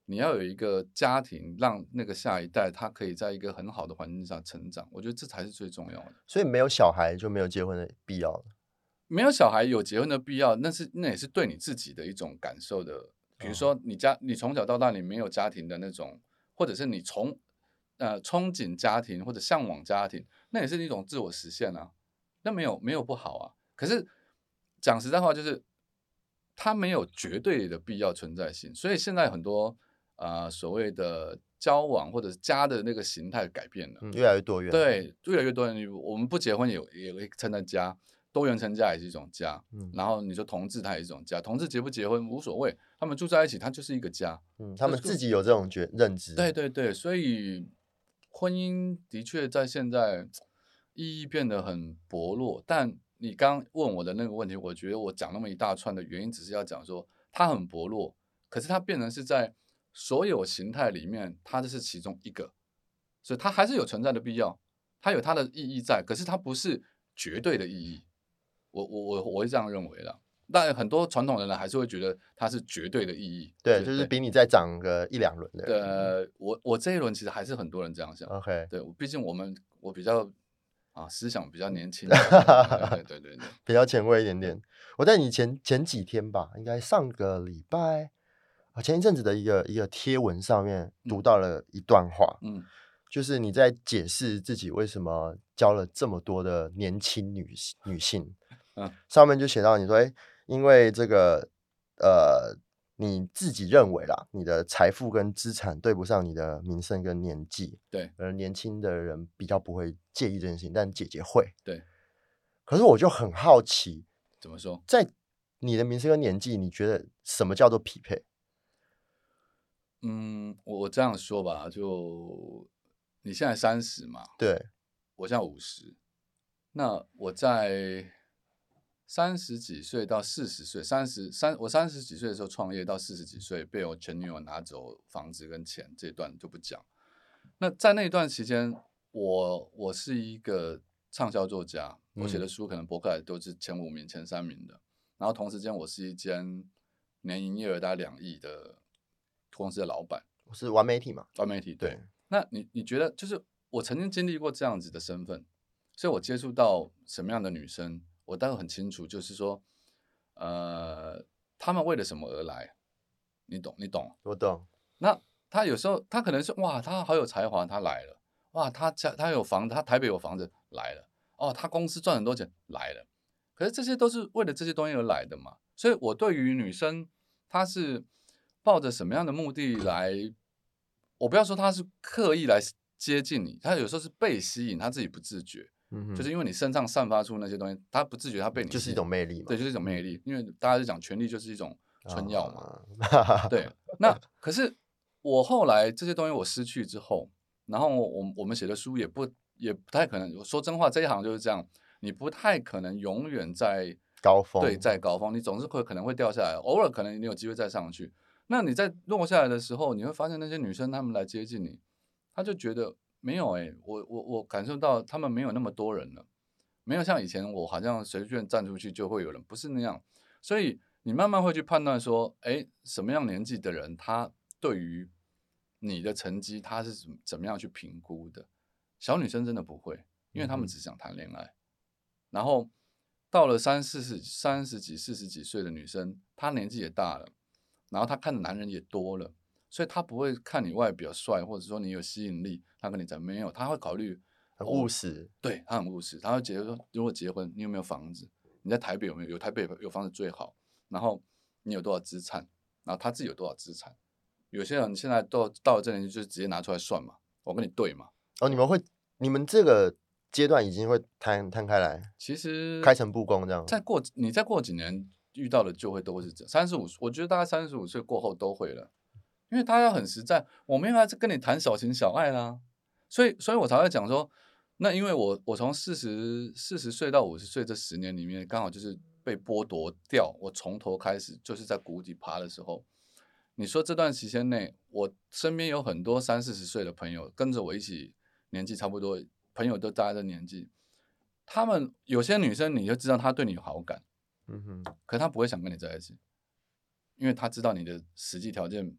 你要有一个家庭，让那个下一代他可以在一个很好的环境下成长，我觉得这才是最重要的。所以没有小孩就没有结婚的必要了，没有小孩有结婚的必要，那是那也是对你自己的一种感受的。比如说你家你从小到大你没有家庭的那种，或者是你从呃憧憬家庭或者向往家庭，那也是一种自我实现啊。那没有没有不好啊。可是讲实在话，就是它没有绝对的必要存在性，所以现在很多呃所谓的交往或者是家的那个形态改变了。嗯，越来越多元，，对，越来越多人，我们不结婚也也会称在家，多元成家也是一种家。嗯然后你说同志，他也是一种家，同志结不结婚无所谓，他们住在一起，他就是一个家。嗯，他们自己有这种觉认知，对对对，所以婚姻的确在现在意义变得很薄弱。但你刚问我的那个问题，我觉得我讲那么一大串的原因，只是要讲说它很薄弱，可是它变成是在所有形态里面，它这是其中一个，所以它还是有存在的必要，它有它的意义在，可是它不是绝对的意义。我我我我会这样认为的。但很多传统人呢，还是会觉得它是绝对的意义。对，就是比你再涨个一两轮的。呃，我我这一轮其实还是很多人这样想。OK，对，毕竟我们我比较啊思想比较年轻，对对对对，比较前卫一点点。我在你前前几天吧，应该上个礼拜啊，前一阵子的一个一个贴文上面读到了一段话，嗯，就是你在解释自己为什么教了这么多的年轻女女性，嗯，上面就写到你说，哎，因为这个呃。你自己认为啦，你的财富跟资产对不上你的名声跟年纪，对，而年轻的人比较不会介意这件事情，但姐姐会，对。可是我就很好奇，怎么说？在你的名声跟年纪，你觉得什么叫做匹配？嗯，我我这样说吧，就你现在三十嘛，对，我现在五十，那我在。三十几岁到四十岁，三十三我三十几岁的时候创业，到四十几岁被我前女友拿走房子跟钱，这段就不讲。那在那段期间，我我是一个畅销作家，我写的书可能博客来都是前五名、前三名的。然后同时间，我是一间年营业额大概两亿的公司的老板，我是完媒体嘛，完媒体对。那你你觉得，就是我曾经经历过这样子的身份，所以我接触到什么样的女生？我大概很清楚，就是说，呃，他们为了什么而来？你懂？你懂？我懂。那他有时候，他可能是哇，他好有才华，他来了。哇，他家他有房子，他台北有房子来了。哦，他公司赚很多钱来了。可是这些都是为了这些东西而来的嘛。所以我对于女生，她是抱着什么样的目的来？我不要说她是刻意来接近你，她有时候是被吸引，她自己不自觉。嗯，就是因为你身上散发出那些东西，他不自觉，他被你就是一种魅力嘛，对，就是一种魅力。因为大家就讲权力就是一种春药嘛，啊、对。那可是我后来这些东西我失去之后，然后我我们写的书也不也不太可能我说真话，这一行就是这样，你不太可能永远在高峰，对，在高峰，你总是会可能会掉下来，偶尔可能你有机会再上去。那你在落下来的时候，你会发现那些女生她们来接近你，她就觉得。没有哎、欸，我我我感受到他们没有那么多人了，没有像以前我好像随便站出去就会有人，不是那样。所以你慢慢会去判断说，哎，什么样年纪的人，他对于你的成绩他是怎怎么样去评估的？小女生真的不会，因为他们只想谈恋爱。嗯、然后到了三四十、三十几、四十几岁的女生，她年纪也大了，然后她看的男人也多了。所以他不会看你外表帅，或者说你有吸引力，他跟你讲没有，他会考虑很務實，哦、对他很务实，他会觉得说，如果结婚，你有没有房子？你在台北有没有？有台北有房子最好。然后你有多少资产？然后他自己有多少资产？有些人现在都到了這年紀，就是直接拿出来算嘛，我跟你对嘛。哦，你们会，你们这个阶段已经会摊摊开来，其实开诚布公这样。再过你再过几年遇到的就会都會是這三十五，我觉得大概三十五岁过后都会了。因为他要很实在，我没有要跟你谈小情小爱啦，所以，所以我才会讲说，那因为我我从四十四十岁到五十岁这十年里面，刚好就是被剥夺掉，我从头开始就是在谷底爬的时候，你说这段时间内，我身边有很多三四十岁的朋友跟着我一起，年纪差不多，朋友都大概这年纪，他们有些女生你就知道她对你有好感，嗯哼，可她不会想跟你在一起，因为她知道你的实际条件。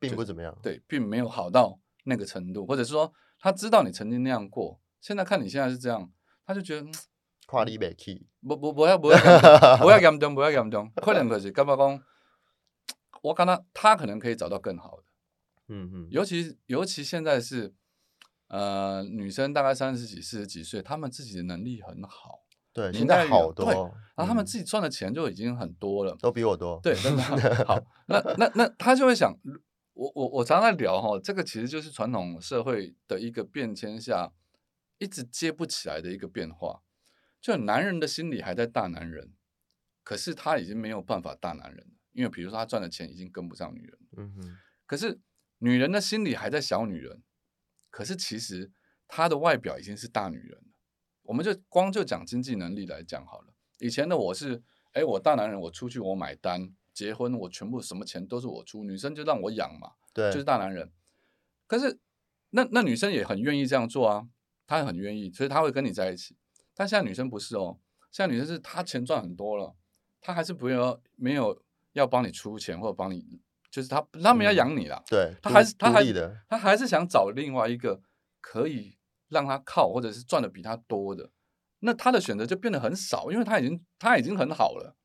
並不怎么样，对，并没有好到那个程度，或者是說他知道你曾经那样过，现在看你现在是这样，他就觉得跨你未起，不不不要不要不要严重不要严重，可能可是干嘛讲，我看他他可能可以找到更好的，嗯嗯，尤其尤其现在是，呃，女生大概三十几四十几岁，她们自己的能力很好，对，现在好多，然後他们自己赚的钱就已经很多了，都比我多，对，真的 好，那那那他就会想。我我我常常在聊哈，这个其实就是传统社会的一个变迁下，一直接不起来的一个变化。就男人的心裡還在大男人，可是他已经没有办法大男人，因为比如说他赚的钱已经跟不上女人。嗯哼。可是女人的心裡還在小女人，可是其实她的外表已经是大女人了。我们就光就讲经济能力来讲好了。以前的我是，哎，我大男人，我出去我買單。結婚我全部什么钱都是我出，女生就让我养嘛，对，就是大男人。可是那那女生也很愿意这样做啊，她也很愿意，所以她会跟你在一起。但现在女生不是哦，现在女生是她钱赚很多了，她还是不要没有要帮你出钱或者帮你，就是她他们要嗯养你啦，对，她还是她还她还是想找另外一个可以让她靠或者是赚的比她多的，那她的选择就变得很少，因为她已经她已经很好了，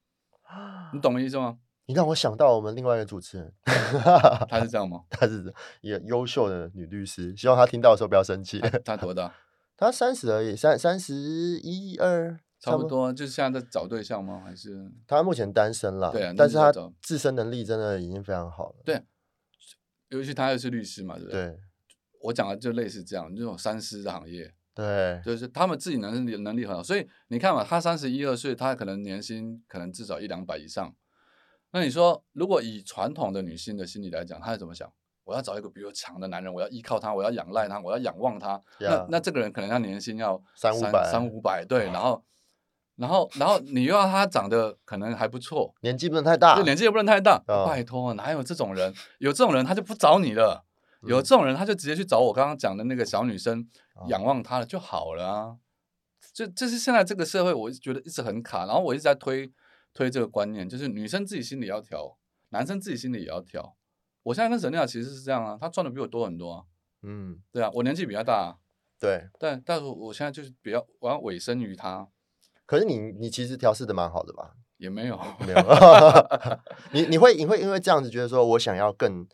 你懂我意思吗？你让我想到我们另外一个主持人，她是这样吗？她是一个优秀的女律师，希望她听到的时候不要生气。她她多大？她三十而已，三三十一二，差不。多，就是现在在找对象吗？还是她目前单身了，对啊但是她自身能力真的已经非常好了。对尤其她又是律师嘛，对不对？对我讲的就类似这样，这种三师的行业，对，就是他们自己能力能力很好，所以你看嘛，他三十一二岁，他可能年薪可能至少一两百以上。那你说，如果以传统的女性的心理来讲，她是怎么想？我要找一个比我强的男人，我要依靠他，我要仰赖他，我要仰望他。那那这个人可能他年薪要三五百三五百，对，然后然后然后你又要他长得可能还不错，年纪不能太大就。年纪也不能太大，啊拜托，哪有这种人？有这种人他就不找你了，有嗯这种人他就直接去找我刚刚讲的那个小女生，哦仰望她了就好了啊。这这是现在这个社会，我觉得一直很卡，然后我一直在推推这个观念，就是女生自己心里要调，男生自己心里也要调。我现在跟沈丽雅其实是这样啊，她赚的比我多很多啊，嗯，对啊，我年纪比较大、啊，对。但但是我现在就是比较我要委身于她，可是你你其实调试的蛮好的吧？也没有，没有，你你会你会因为这样子觉得说我想要更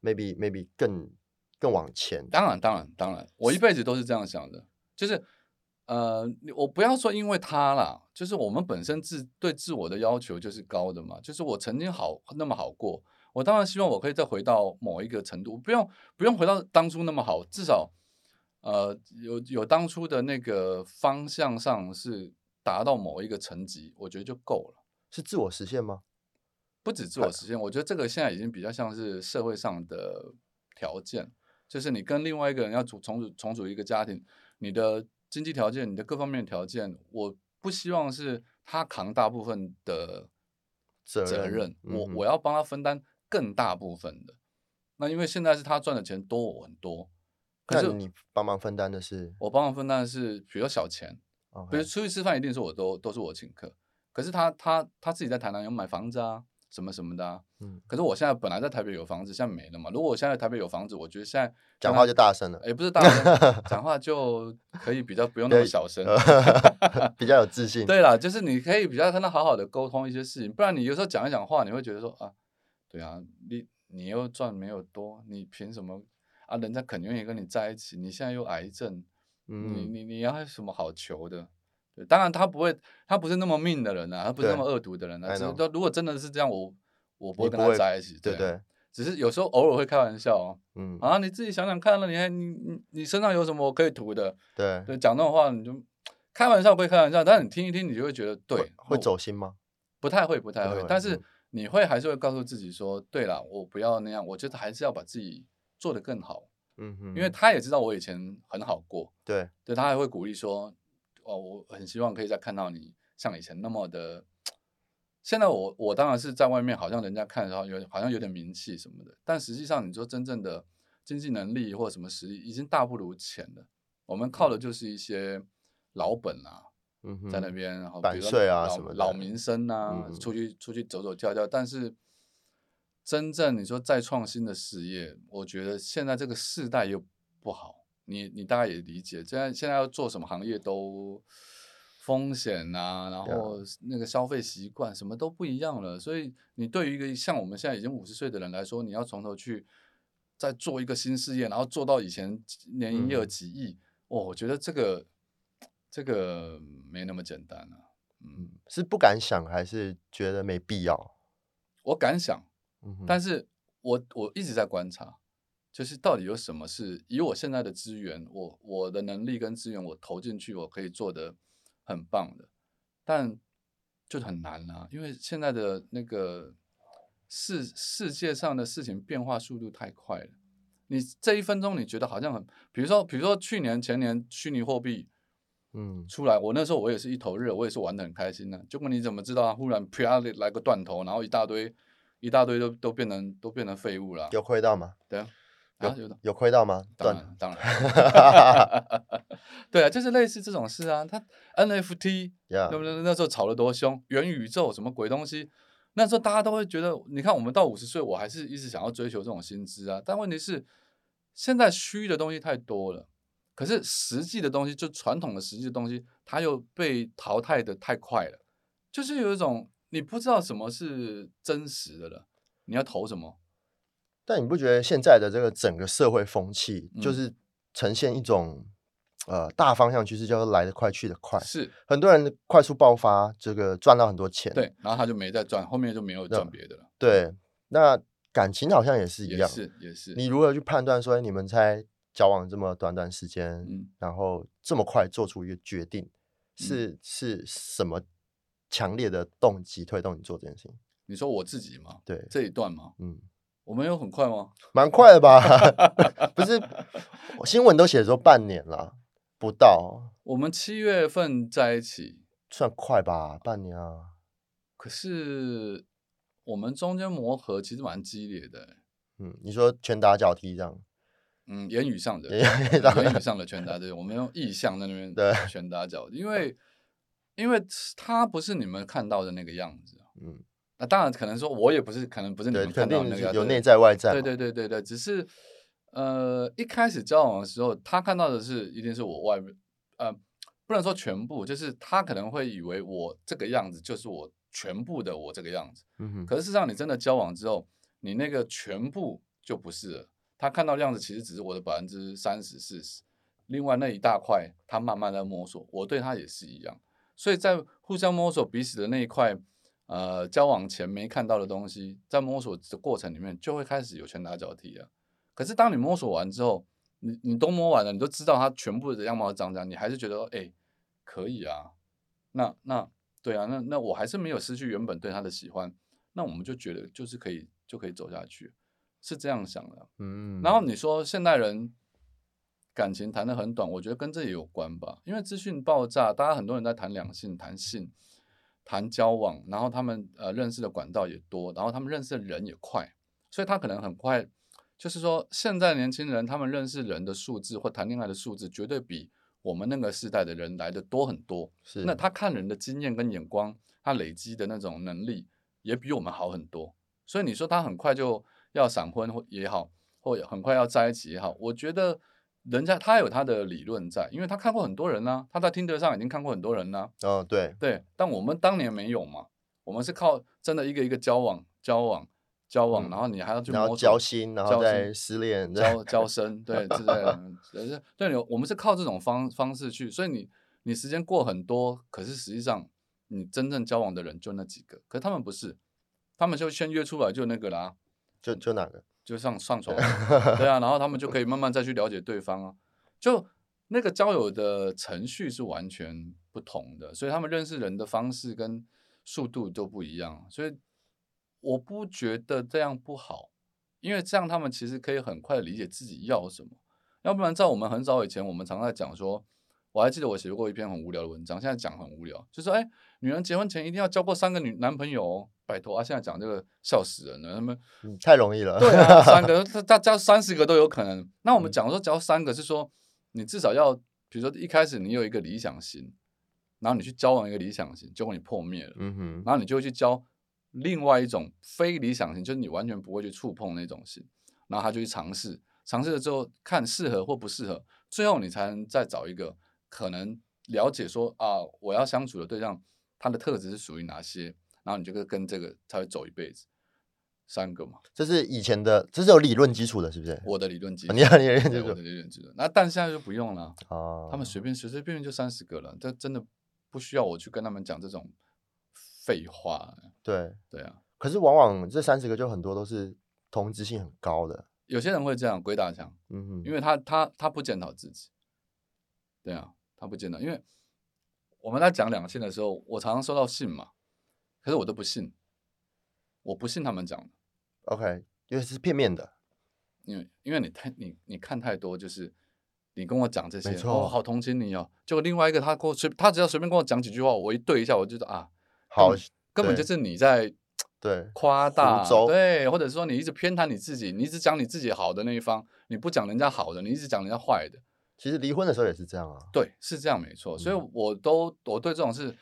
maybe maybe 更更往前，当然，当然，当然，我一辈子都是这样想的，就是呃，我不要说因为他啦，就是我们本身自对自我的要求就是高的嘛，就是我曾经好那么好过，我当然希望我可以再回到某一个程度，不用不用回到当初那么好，至少呃有有当初的那个方向上是达到某一个层级，我觉得就够了。是自我实现吗？不止自我实现，我觉得这个现在已经比较像是社会上的条件，就是你跟另外一个人要组重组重组一个家庭，你的经济条件、你的各方面的条件，我不希望是他扛大部分的责任责任，我我要帮他分担更大部分的。那因为现在是他赚的钱多我很多，可是你帮忙分担的是我帮忙分担的是比如小钱，比如出去吃饭一定是我都都是我请客，可是他他他自己在台南有买房子啊，什么什么的啊。嗯可是我现在本来在台北有房子，现在没了嘛。如果我现在在台北有房子，我觉得现在讲话就大声了，也不是大声，讲话就可以比较不用那么对小声。比较有自信。对啦，就是你可以比较跟他好好的沟通一些事情，不然你有时候讲一讲话，你会觉得说啊，对啊，你你又赚没有多，你凭什么啊？人家肯愿意跟你在一起，你现在又癌症，你嗯，你你你要有什么好求的？对，当然他不会，他不是那么命的人啊，他不是那对么恶毒的人啊。只是 know 说如果真的是这样，我我不会跟他在一起。啊对对，只是有时候偶尔会开玩笑哦。嗯，啊，你自己想想看了，你还你你你身上有什么我可以涂的？对，对，讲那种话你就开玩笑归开玩笑，但是你听一听，你就会觉得对会，走心吗？不太会，不太会，但是嗯你会还是会告诉自己说，对了，我不要那样，我觉得还是要把自己做得更好，嗯哼，因为他也知道我以前很好过，对，对他还会鼓励说，哦，我很希望可以再看到你像以前那么的。现在我我当然是在外面，好像人家看的时候有好像有点名气什么的，但实际上你说真正的经济能力或什么实力，已经大不如前了。我们靠的就是一些老本啊，嗯哼，在那边，然后版比如说啊什么老民生啊，嗯出去出去走走跳跳。但是真正你说再创新的事业，我觉得现在这个世代又不好。你你大概也理解，现在现在要做什么行业都风险啊，然后那个消费习惯什么都不一样了。所以你对于一个像我们现在已经五十岁的人来说，你要从头去再做一个新事业，然后做到以前年营业额嗯几亿，哦，我觉得这个这个没那么简单啊。嗯，是不敢想还是觉得没必要？我敢想，嗯，但是我我一直在观察，就是到底有什么是以我现在的资源，我我的能力跟资源，我投进去，我可以做的很棒的，但就很难啊，因为现在的那个世世界上的事情变化速度太快了。你这一分钟你觉得好像很，比如说比如说去年前年虚拟货币嗯，出来，我那时候我也是一头热，我也是玩的很开心的、结果你怎么知道啊？忽然啪来个断头，然后一大堆一大堆都都变成都变成废物了。有亏到吗？对啊，啊，有的，有亏到吗？当然当然，对啊，就是类似这种事啊。他 NFT 对不对？那时候炒得多凶，元宇宙什么鬼东西？那时候大家都会觉得，你看我们到五十岁，我还是一直想要追求这种薪资啊。但问题是，现在虚的东西太多了，可是实际的东西，就传统的实际的东西，它又被淘汰的太快了，就是有一种你不知道什么是真实的了，你要投什么？但你不觉得现在的这个整个社会风气，就嗯是呈现一种呃大方向趋势，叫做来得快去得快。是很多人快速爆发，这个赚到很多钱。对，然后他就没再赚，后面就没有对赚别的了。对，那感情好像也是一也样。是也是，你如何去判断说，哎你们才交往这么短短时间，嗯然后这么快做出一个决定，是是什么强烈的动机推动你做这件事情？你说我自己吗？对，这一段吗？嗯，我们有很快吗？蛮快的吧？不是，新闻都写说半年了，不到，我们七月份在一起，算快吧？半年啊，可是我们中间磨合其实蛮激烈的欸。嗯，你说拳打脚踢这样，嗯，言语上的，言语上的拳打对，我们用意象在那边对拳打脚踢，因为因为他不是你们看到的那个样子。嗯，那当然可能说，我也不是，可能不是你，们看到的那个有内在外在对，对对对对，只是呃，一开始交往的时候，他看到的是一定是我外面，呃，不能说全部，就是他可能会以为我这个样子就是我全部的我这个样子。嗯哼，可是事实上，你真的交往之后，你那个全部就不是了。他看到的样子其实只是我的百分之三十、四十，另外那一大块他慢慢在摸索，我对他也是一样。所以在互相摸索彼此的那一块，呃，交往前没看到的东西，在摸索的过程里面就会开始有拳打脚踢了。可是当你摸索完之后，你你都摸完了，你都知道他全部的样貌长这样，你还是觉得哎、可以啊，那那对啊，那那我还是没有失去原本对他的喜欢，那我们就觉得就是可以就可以走下去，是这样想的。嗯，然后你说现代人感情谈的很短，我觉得跟这也有关吧，因为资讯爆炸，大家很多人在谈两性、谈性、谈交往，然后他们呃认识的管道也多，然后他们认识的人也快，所以他可能很快，就是说现在年轻人他们认识人的数字或谈恋爱的数字，绝对比我们那个时代的人来的多很多。是那他看人的经验跟眼光，他累积的那种能力也比我们好很多。所以你说他很快就要闪婚或也好，或很快要在一起也好，我觉得人家他有他的理论在，因为他看过很多人呢、他在听得上已经看过很多人呢、哦，对，对，但我们当年没有嘛，我们是靠真的一个一个交往、交往、交往，嗯然后你还要去然后摸交心，然后交再心失恋，交交生，对之类的，对对，你我们是靠这种方方式去，所以你你时间过很多，可是实际上你真正交往的人就那几个，可是他们不是，他们就先约出来就那个啦，就就哪个？就上上床，对啊，然后他们就可以慢慢再去了解对方啊，就那个交友的程序是完全不同的，所以他们认识人的方式跟速度都不一样，所以我不觉得这样不好，因为这样他们其实可以很快地理解自己要什么，要不然在我们很早以前，我们常在讲说。我还记得我写过一篇很无聊的文章，现在讲很无聊，就说哎，女人结婚前一定要交过三个女男朋友哦，拜托啊！现在讲这个笑死人了，他们嗯，太容易了。对啊，三个，他他交三十个都有可能。那我们嗯讲说交三个是说，你至少要，比如说一开始你有一个理想型，然后你去交往一个理想型，结果你破灭了，嗯哼，然后你就会去交另外一种非理想型，就是你完全不会去触碰那种型，然后他就去尝试，尝试了之后看适合或不适合，最后你才能再找一个可能了解说啊，我要相处的对象他的特质是属于哪些，然后你就跟跟这个才会走一辈子。三个嘛，这是以前的，这是有理论基础的，是不是？我的理论基础，啊你的理论基础对我的理论基础。那但现在就不用了，哦，他们随便随随便便就三十个了，这真的不需要我去跟他们讲这种废话。对，对啊，可是往往这三十个就很多都是同质性很高的，有些人会这样鬼打墙，嗯哼，因为他他他不检讨自己。对啊，他不检讨，因为我们在讲两性的时候，我常常收到信嘛，可是我都不信，我不信他们讲的，OK，因为是片面的，因为因为你太你你看太多，就是你跟我讲这些，没错哦，好同情你哦。结果另外一个他跟我随他只要随便跟我讲几句话，我一对一下，我就觉得啊，好根本就是你在 对，夸大，对，或者说你一直偏袒你自己，你一直讲你自己好的那一方，你不讲人家好的，你一直讲人家坏的，其实离婚的时候也是这样啊。对，是这样没错。所以嗯我都我对这种事，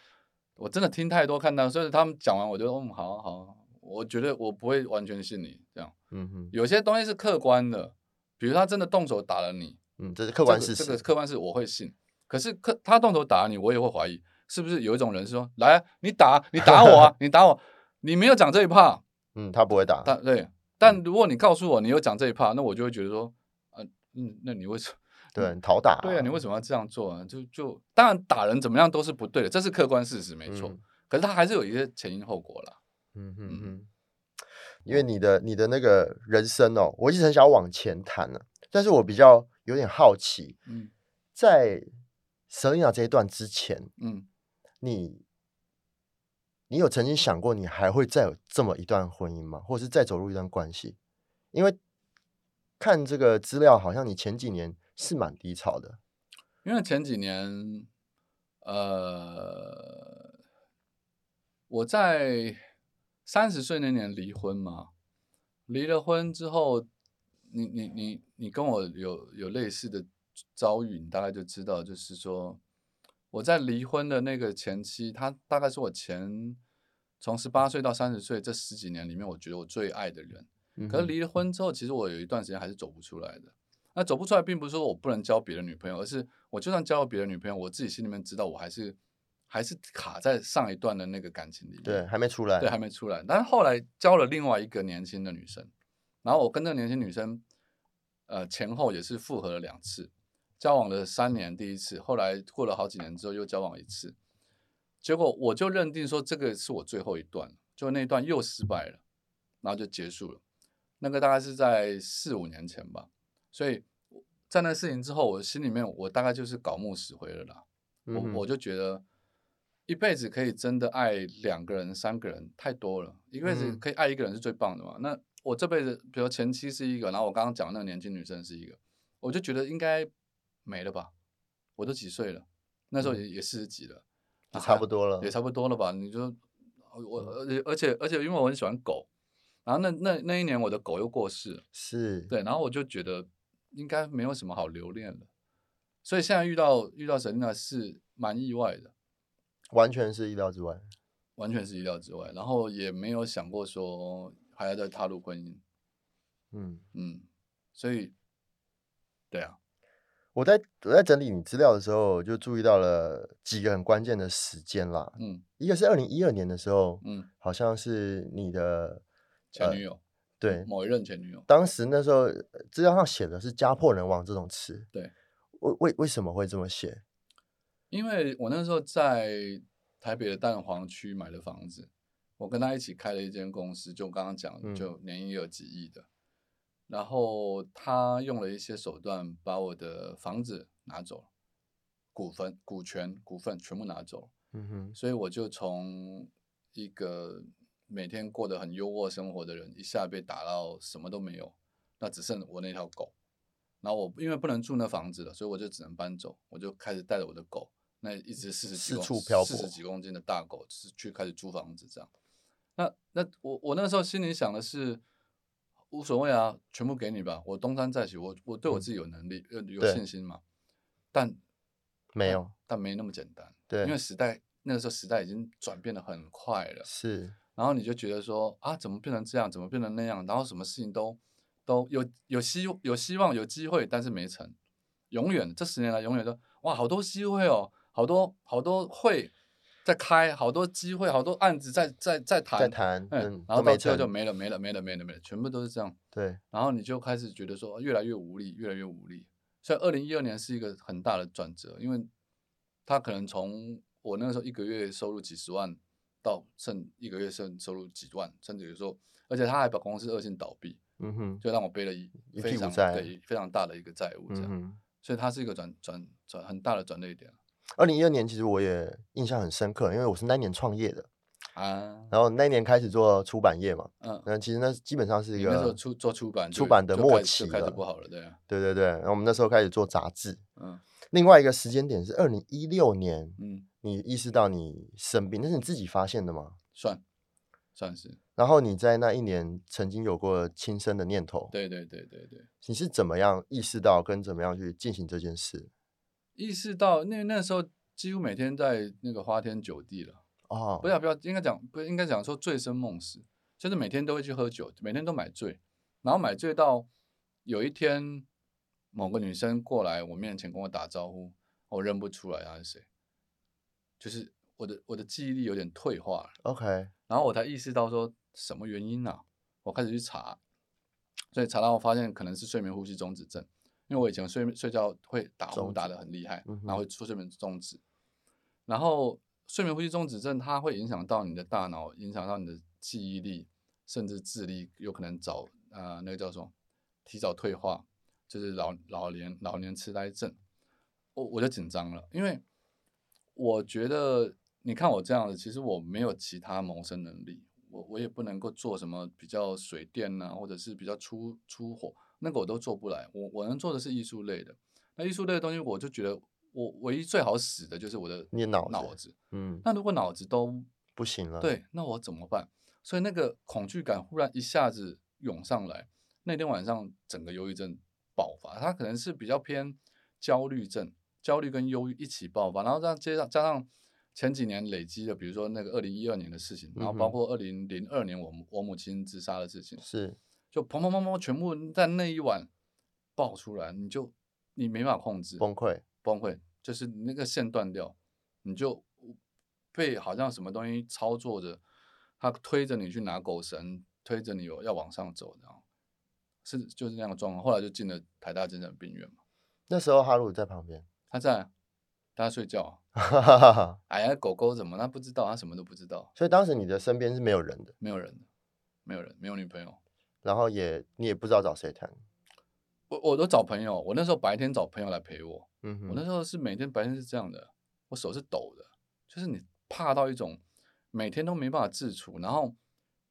我真的听太多看到，所以他们讲完，我就嗯好啊好啊，我觉得我不会完全信你这样。嗯哼，有些东西是客观的，比如他真的动手打了你，嗯，这是客观事实。这个客观事我会信。可是客他动手打了你，我也会怀疑，是不是有一种人是说，来啊，你打你打我啊，你打我，你没有讲这一趴，嗯，他不会打。但对，但如果你告诉我你有讲这一趴，那我就会觉得说，啊，嗯，那你为什么？对，讨打。对啊，你为什么要这样做啊？就就当然打人怎么样都是不对的，这是客观事实，没错。嗯可是他还是有一些前因后果啦。嗯哼嗯哼，因为你的你的那个人生哦，我一直很想往前谈呢、但是我比较有点好奇，嗯在 Selina 这一段之前，嗯，你你有曾经想过你还会再有这么一段婚姻吗？或是再走入一段关系？因为看这个资料，好像你前几年是蛮低潮的。因为前几年，呃，我在三十岁那年离婚嘛，离了婚之后，你你你你跟我有有类似的遭遇，你大概就知道，就是说我在离婚的那个前期，他大概是我前从十八岁到三十岁这十几年里面，我觉得我最爱的人。可是离了婚之后，其实我有一段时间还是走不出来的。那走不出来，并不是说我不能交别的女朋友，而是我就算交了别的女朋友，我自己心里面知道，我还是还是卡在上一段的那个感情里面。对，还没出来。对，还没出来。但是后来交了另外一个年轻的女生，然后我跟那个年轻女生，呃，前后也是复合了两次，交往了三年第一次，后来过了好几年之后又交往一次，结果我就认定说这个是我最后一段，就那一段又失败了，然后就结束了。那个大概是在四五年前吧，所以在那事情之后，我心里面我大概就是搞木死灰了啦。嗯我我就觉得一辈子可以真的爱两个人、三个人太多了，一辈子嗯可以爱一个人是最棒的嘛。那我这辈子，比如前妻是一个，然后我刚刚讲的那个年轻女生是一个，我就觉得应该没了吧。我都几岁了，那时候也也四十几了，差不多了也差不多了吧？你就我嗯而且而且而且因为我很喜欢狗，然后那那那一年我的狗又过世了。是，对，然后我就觉得应该没有什么好留恋的，所以现在遇到遇到 Selina 是蛮意外的，完全是意料之外。完全是意料之外，然后也没有想过说还要再踏入婚姻，嗯，嗯，所以对啊，我在我在整理你资料的时候，就注意到了几个很关键的时间啦。嗯。一个是二零一二年的时候，嗯，好像是你的前女友，对，某一任前女友，当时那时候呃资料上写的是“家破人亡”这种词，对，为为为什么会这么写？因为我那时候在台北的蛋黄区买了房子，我跟他一起开了一间公司，就刚刚讲就年营业额几亿的。然后他用了一些手段把我的房子拿走了，股份、股权、股份全部拿走，嗯哼，所以我就从一个每天过得很优渥生活的人，一下被打到什么都没有，那只剩我那条狗。然后我因为不能住那房子了，所以我就只能搬走，我就开始带着我的狗，那一只四十几四公处漂泊四十几公斤的大狗，是去开始租房子这样。那那我我那时候心里想的是，无所谓啊，全部给你吧，我东山再起，我我对我嗯自己有能力，有有信心嘛。但但没有，但没那么简单。对因为时代那个时候时代已经转变的很快了，是，然后你就觉得说啊，怎么变成这样，怎么变成那样，然后什么事情都都有有希有希望有机会，但是没成，永远这十年来永远都哇好多机会哦，好多好多会在开，好多机会，好多案子在在在谈，在谈，嗯嗯，，然后到最后就没了没了没了没了没了，全部都是这样，对，然后你就开始觉得说越来越无力，越来越无力。所以二零一二年是一个很大的转折，因为他可能从我那个时候一个月收入几十万，到剩一个月剩收入几万，甚至有时候，而且他还把公司恶性倒闭，嗯哼，就让我背了一一非常屁股债对非常大的一个债务，这样。所以它是一个转转转很大的转捩点二零一二年，其实我也印象很深刻，因为我是那一年创业的，啊。然后那一年开始做出版业嘛，嗯，那其实那基本上是一个那时候，出做出版，出版的就末期开始就开始不好了，对啊。对对对，然后我们那时候开始做杂志。嗯另外一个时间点是二零一六年，嗯，你意识到你生病，那是你自己发现的吗？算算是。然后你在那一年曾经有过轻生的念头，对对对对对，你是怎么样意识到跟怎么样去进行这件事？意识到那那时候几乎每天在那个花天酒地了，哦，不要不要，应该讲不应该讲说醉生梦死，就是每天都会去喝酒，每天都买醉，然后买醉到有一天某个女生过来我面前跟我打招呼，我认不出来她是谁，就是我的我的记忆力有点退化了。OK，然后我才意识到说什么原因呢、我开始去查，所以查到我发现可能是睡眠呼吸中止症，因为我以前睡睡觉会打呼打中止得很厉害，然后会出睡眠中止，然后睡眠呼吸中止症它会影响到你的大脑，影响到你的记忆力，甚至智力，有可能早呃那个叫什么提早退化，就是老老年老年痴呆症，我我就紧张了，因为我觉得你看我这样子，其实我没有其他谋生能力，我我也不能够做什么比较水电呐、或者是比较出出火，那个我都做不来。我我能做的是艺术类的，那艺术类的东西，我就觉得我唯一最好使的就是我的脑子脑子。嗯，那如果脑子都不行了，，对，那我怎么办？所以那个恐惧感忽然一下子涌上来，那天晚上整个忧郁症爆发，他可能是比较偏焦虑症，焦虑跟忧郁一起爆发，然后这样接上加上前几年累积的，比如说那个二零一二年的事情，然后包括二零零二年我我母亲自杀的事情，是。就砰砰砰砰全部在那一晚爆出来，你就你没办法控制，崩溃，崩溃，就是你那个线断掉，你就被好像什么东西操作着，他推着你去拿狗绳，推着你有要往上走，这样是就是那样的状况。后来就进了台大精神病院嘛，那时候哈鲁在旁边，他在他在睡觉啊，哈哈哈哈，哎呀狗狗怎么他不知道，他什么都不知道，所以当时你的身边是没有人的，没有人的，没有人，没有女朋友。然后也你也不知道找谁谈，我我都找朋友，我那时候白天找朋友来陪我，嗯。哼，我那时候是每天白天是这样的，我手是抖的，就是你怕到一种每天都没办法自处，然后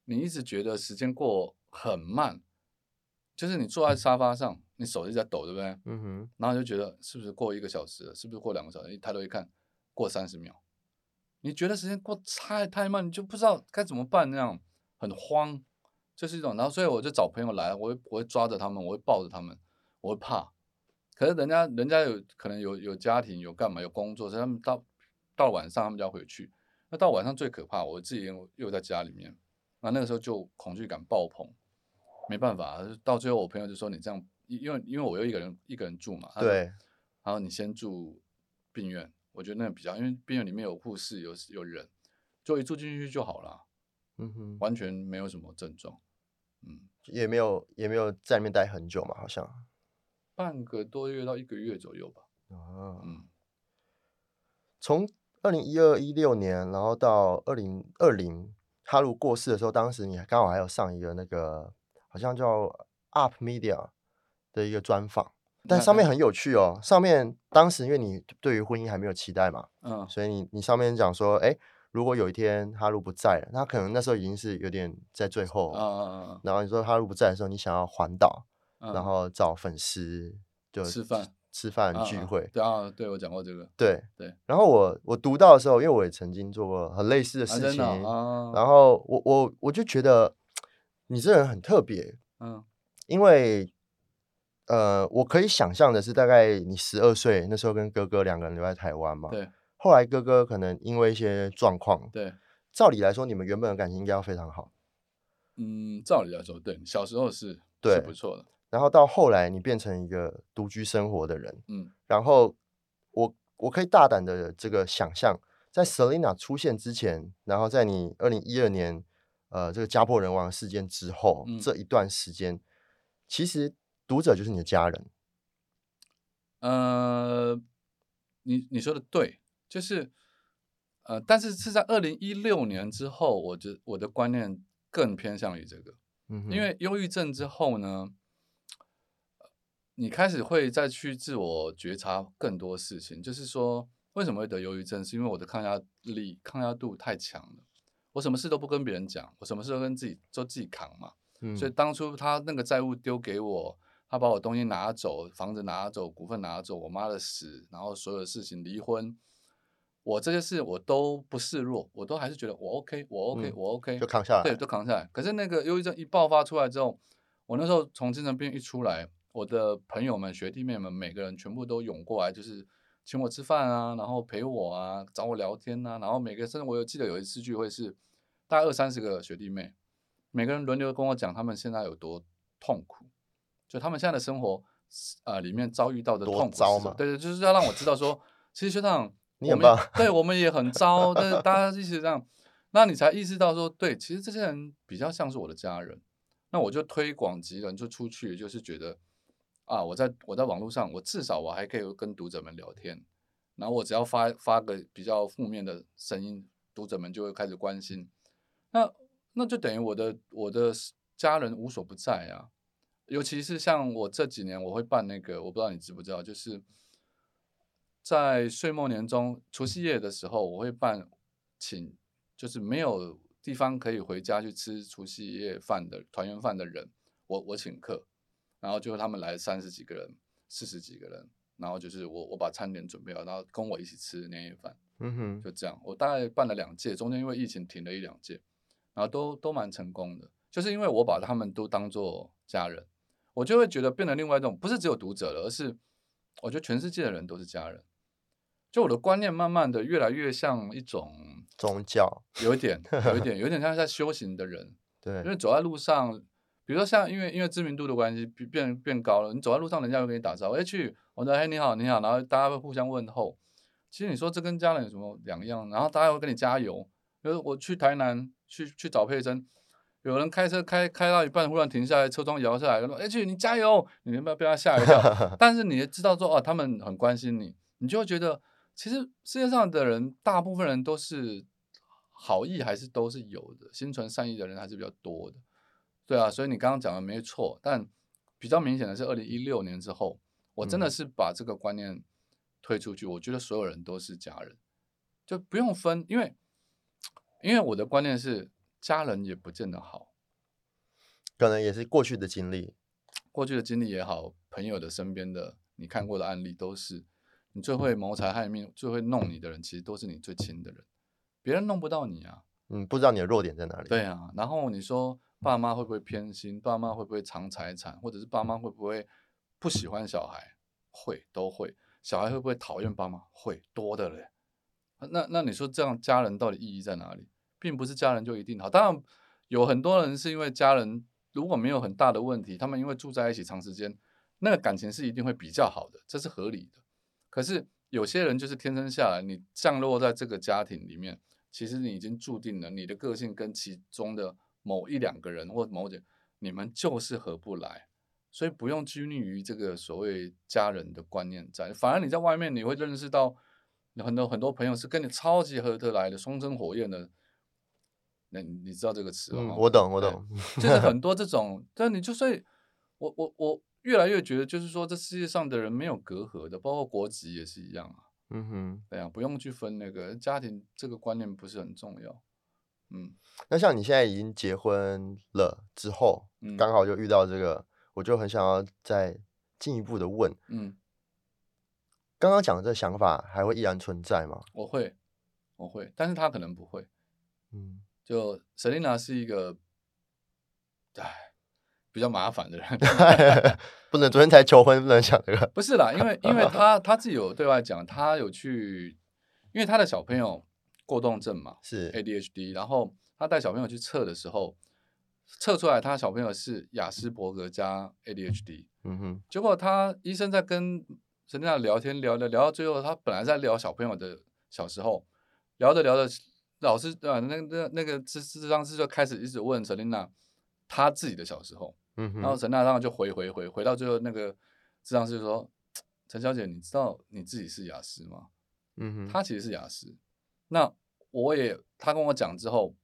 你一直觉得时间过很慢，就是你坐在沙发上，你手一直在抖，对不对？嗯哼，然后你就觉得是不是过一个小时了，是不是过两个小时？一抬头一看，过三十秒，你觉得时间过太太慢，你就不知道该怎么办，那样很慌，就是一种。然后所以我就找朋友来，我会我会抓着他们，我会抱着他们，我会怕。可是人家人家有可能有有家庭有干嘛有工作，所以他们到到晚上他们就要回去。那到晚上最可怕，我自己又又在家里面，那那个时候就恐惧感爆棚，没办法，到最后我朋友就说你这样，因因为因为我又一个人一个人住嘛，对，然后你先住病院，我觉得那比较，因为病院里面有护士有有人，就一住进去就好了，嗯哼，完全没有什么症状，嗯，也没有也没有在里面待很久嘛，好像，半个多月到一个月左右吧，啊，嗯，从二零一二一六年，然后到二零二零，哈鲁过世的时候，当时你还刚好还有上一个那个好像叫 Up Media 的一个专访，但上面很有趣哦。上面当时因为你对于婚姻还没有期待嘛，嗯，所以你你上面讲说，哎，如果有一天哈鲁不在了，他可能那时候已经是有点在最后，嗯嗯嗯。然后你说哈鲁不在的时候，你想要环岛，啊，然后找粉丝就吃饭吃饭啊啊聚会，对啊，对我讲过这个，对对。然后我我读到的时候，因为我也曾经做过很类似的啊，事情，然后我我我就觉得你这人很特别，嗯。因为呃，我可以想象的是，大概你十二岁那时候跟哥哥两个人留在台湾嘛，对。后来哥哥可能因为一些状况，对，照理来说，你们原本的感情应该要非常好，嗯，照理来说，对，小时候是对是不错的，然后到后来你变成一个独居生活的人，嗯。然后我我可以大胆的这个想象，在 Selina 出现之前，然后在你二零一二年呃这个家破人亡事件之后，嗯。这一段时间，其实读者就是你的家人，呃，你你说的对，就是呃，但是是在二零一六年之后，我觉我的观念更偏向于这个，嗯，因为。忧郁症之后呢，你开始会再去自我觉察更多事情，就是说为什么会得忧郁症，是因为我的抗压力、抗压度太强了，我什么事都不跟别人讲，我什么事都跟自己都自己扛嘛，嗯所以当初他那个债务丢给我，他把我东西拿走，房子拿走，股份拿走，我妈的死，然后所有的事情离婚，我这些事我都不示弱，我都还是觉得我 OK，我 OK，、嗯我 OK，就扛下来。对，都扛下来。可是那个忧郁症一爆发出来之后，我那时候从精神病一出来，我的朋友们、学弟妹们，每个人全部都涌过来，就是请我吃饭啊，然后陪我啊，找我聊天啊，然后每个甚至我有记得有一次聚会是大概二三十个学弟妹，每个人轮流跟我讲他们现在有多痛苦，就他们现在的生活呃里面遭遇到的痛苦是糟嘛对对，就是要让我知道说，其实学长。我你很棒们对我们也很糟，但是大家一起这样，那你才意识到说，对，其实这些人比较像是我的家人。那我就推广及人就出去，就是觉得啊，我在我在网络上，我至少我还可以跟读者们聊天，然后我只要发发个比较负面的声音，读者们就会开始关心。那那就等于我的我的家人无所不在啊，尤其是像我这几年我会办那个，我不知道你知不知道，就是。在岁末年终、除夕夜的时候，我会办请，就是没有地方可以回家去吃除夕夜饭的团圆饭的人，我我请客，然后就他们来三十几个人、四十几个人，然后就是我我把餐点准备好，然后跟我一起吃年夜饭，嗯哼，就这样。我大概办了两届，中间因为疫情停了一两届，然后都都蛮成功的，就是因为我把他们都当做家人，我就会觉得变成另外一种，不是只有读者了，而是我觉得全世界的人都是家人。就我的观念慢慢的越来越像一种宗教，有一点，有一点，有一点像在修行的人，对因，为走在路上，比如说像因为因为知名度的关系变变变高了，你走在路上，人家会跟你打招呼，哎去，我说嘿你好你好，然后大家会互相问候。其实你说这跟家人有什么两样？然后大家会跟你加油。比如我去台南去去找佩珍，有人开车开开到一半，忽然停下来，车窗摇下来，说：“哎去，你加油！”你有没有被他吓一跳？但是你也知道说哦，他们很关心你，你就会觉得，其实世界上的人，大部分人都是好意，还是都是有的，心存善意的人还是比较多的。对啊，所以你刚刚讲的没错，但比较明显的是，二零一六年之后，我真的嗯是把这个观念推出去，我觉得所有人都是家人，就不用分，因为因为我的观念是，家人也不见得好，可能也是过去的经历，过去的经历也好，朋友的身边的你看过的案例都是，你最会谋财害命、最会弄你的人，其实都是你最亲的人，别人弄不到你啊。嗯，不知道你的弱点在哪里。对啊，然后你说爸妈会不会偏心？爸妈会不会藏财产？或者是爸妈会不会不喜欢小孩？会，都会。小孩会不会讨厌爸妈？会，多的嘞。那那你说这样家人到底意义在哪里？并不是家人就一定好，当然有很多人是因为家人如果没有很大的问题，他们因为住在一起长时间，那个感情是一定会比较好的，这是合理的。可是有些人就是天生下来，你降落在这个家庭里面，其实你已经注定了你的个性跟其中的某一两个人或某点，你们就是合不来，所以不用拘泥于这个所谓家人的观念在，反而你在外面你会认识到很多很多朋友是跟你超级合得来的，双生火焰的。那你你知道这个词吗？嗯，我懂，我懂。就是很 多这种，但你就所以，我我我越来越觉得，就是说这世界上的人没有隔阂的，包括国籍也是一样啊。嗯哼，对啊，不用去分那个家庭这个观念不是很重要。嗯那像你现在已经结婚了之后，嗯刚好就遇到这个，我就很想要再进一步的问，嗯，刚刚讲的这个想法还会依然存在吗？我会我会，但是他可能不会。嗯，就 Selina 是一个，唉，比较麻烦的人。不能昨天才求婚，不能讲这个。不是啦，因为因为 他他自己有对外讲，他有去，因为他的小朋友过动症嘛，是 ADHD，然后他带小朋友去测的时候，测出来他小朋友是雅斯伯格加 ADHD，嗯哼，结果他医生在跟陈娜聊天聊聊聊到最后，他本来在聊小朋友的小时候，聊着聊着，老师啊那那那个智智商师就开始一直问陈琳娜她自己的小时候，嗯然后哼，陈娜当然就回回回回到最后，那个智商师就说：“ 陈小姐，你知道你自己是雅思吗？”嗯哼，他其实是雅思。那我也他跟我讲之后，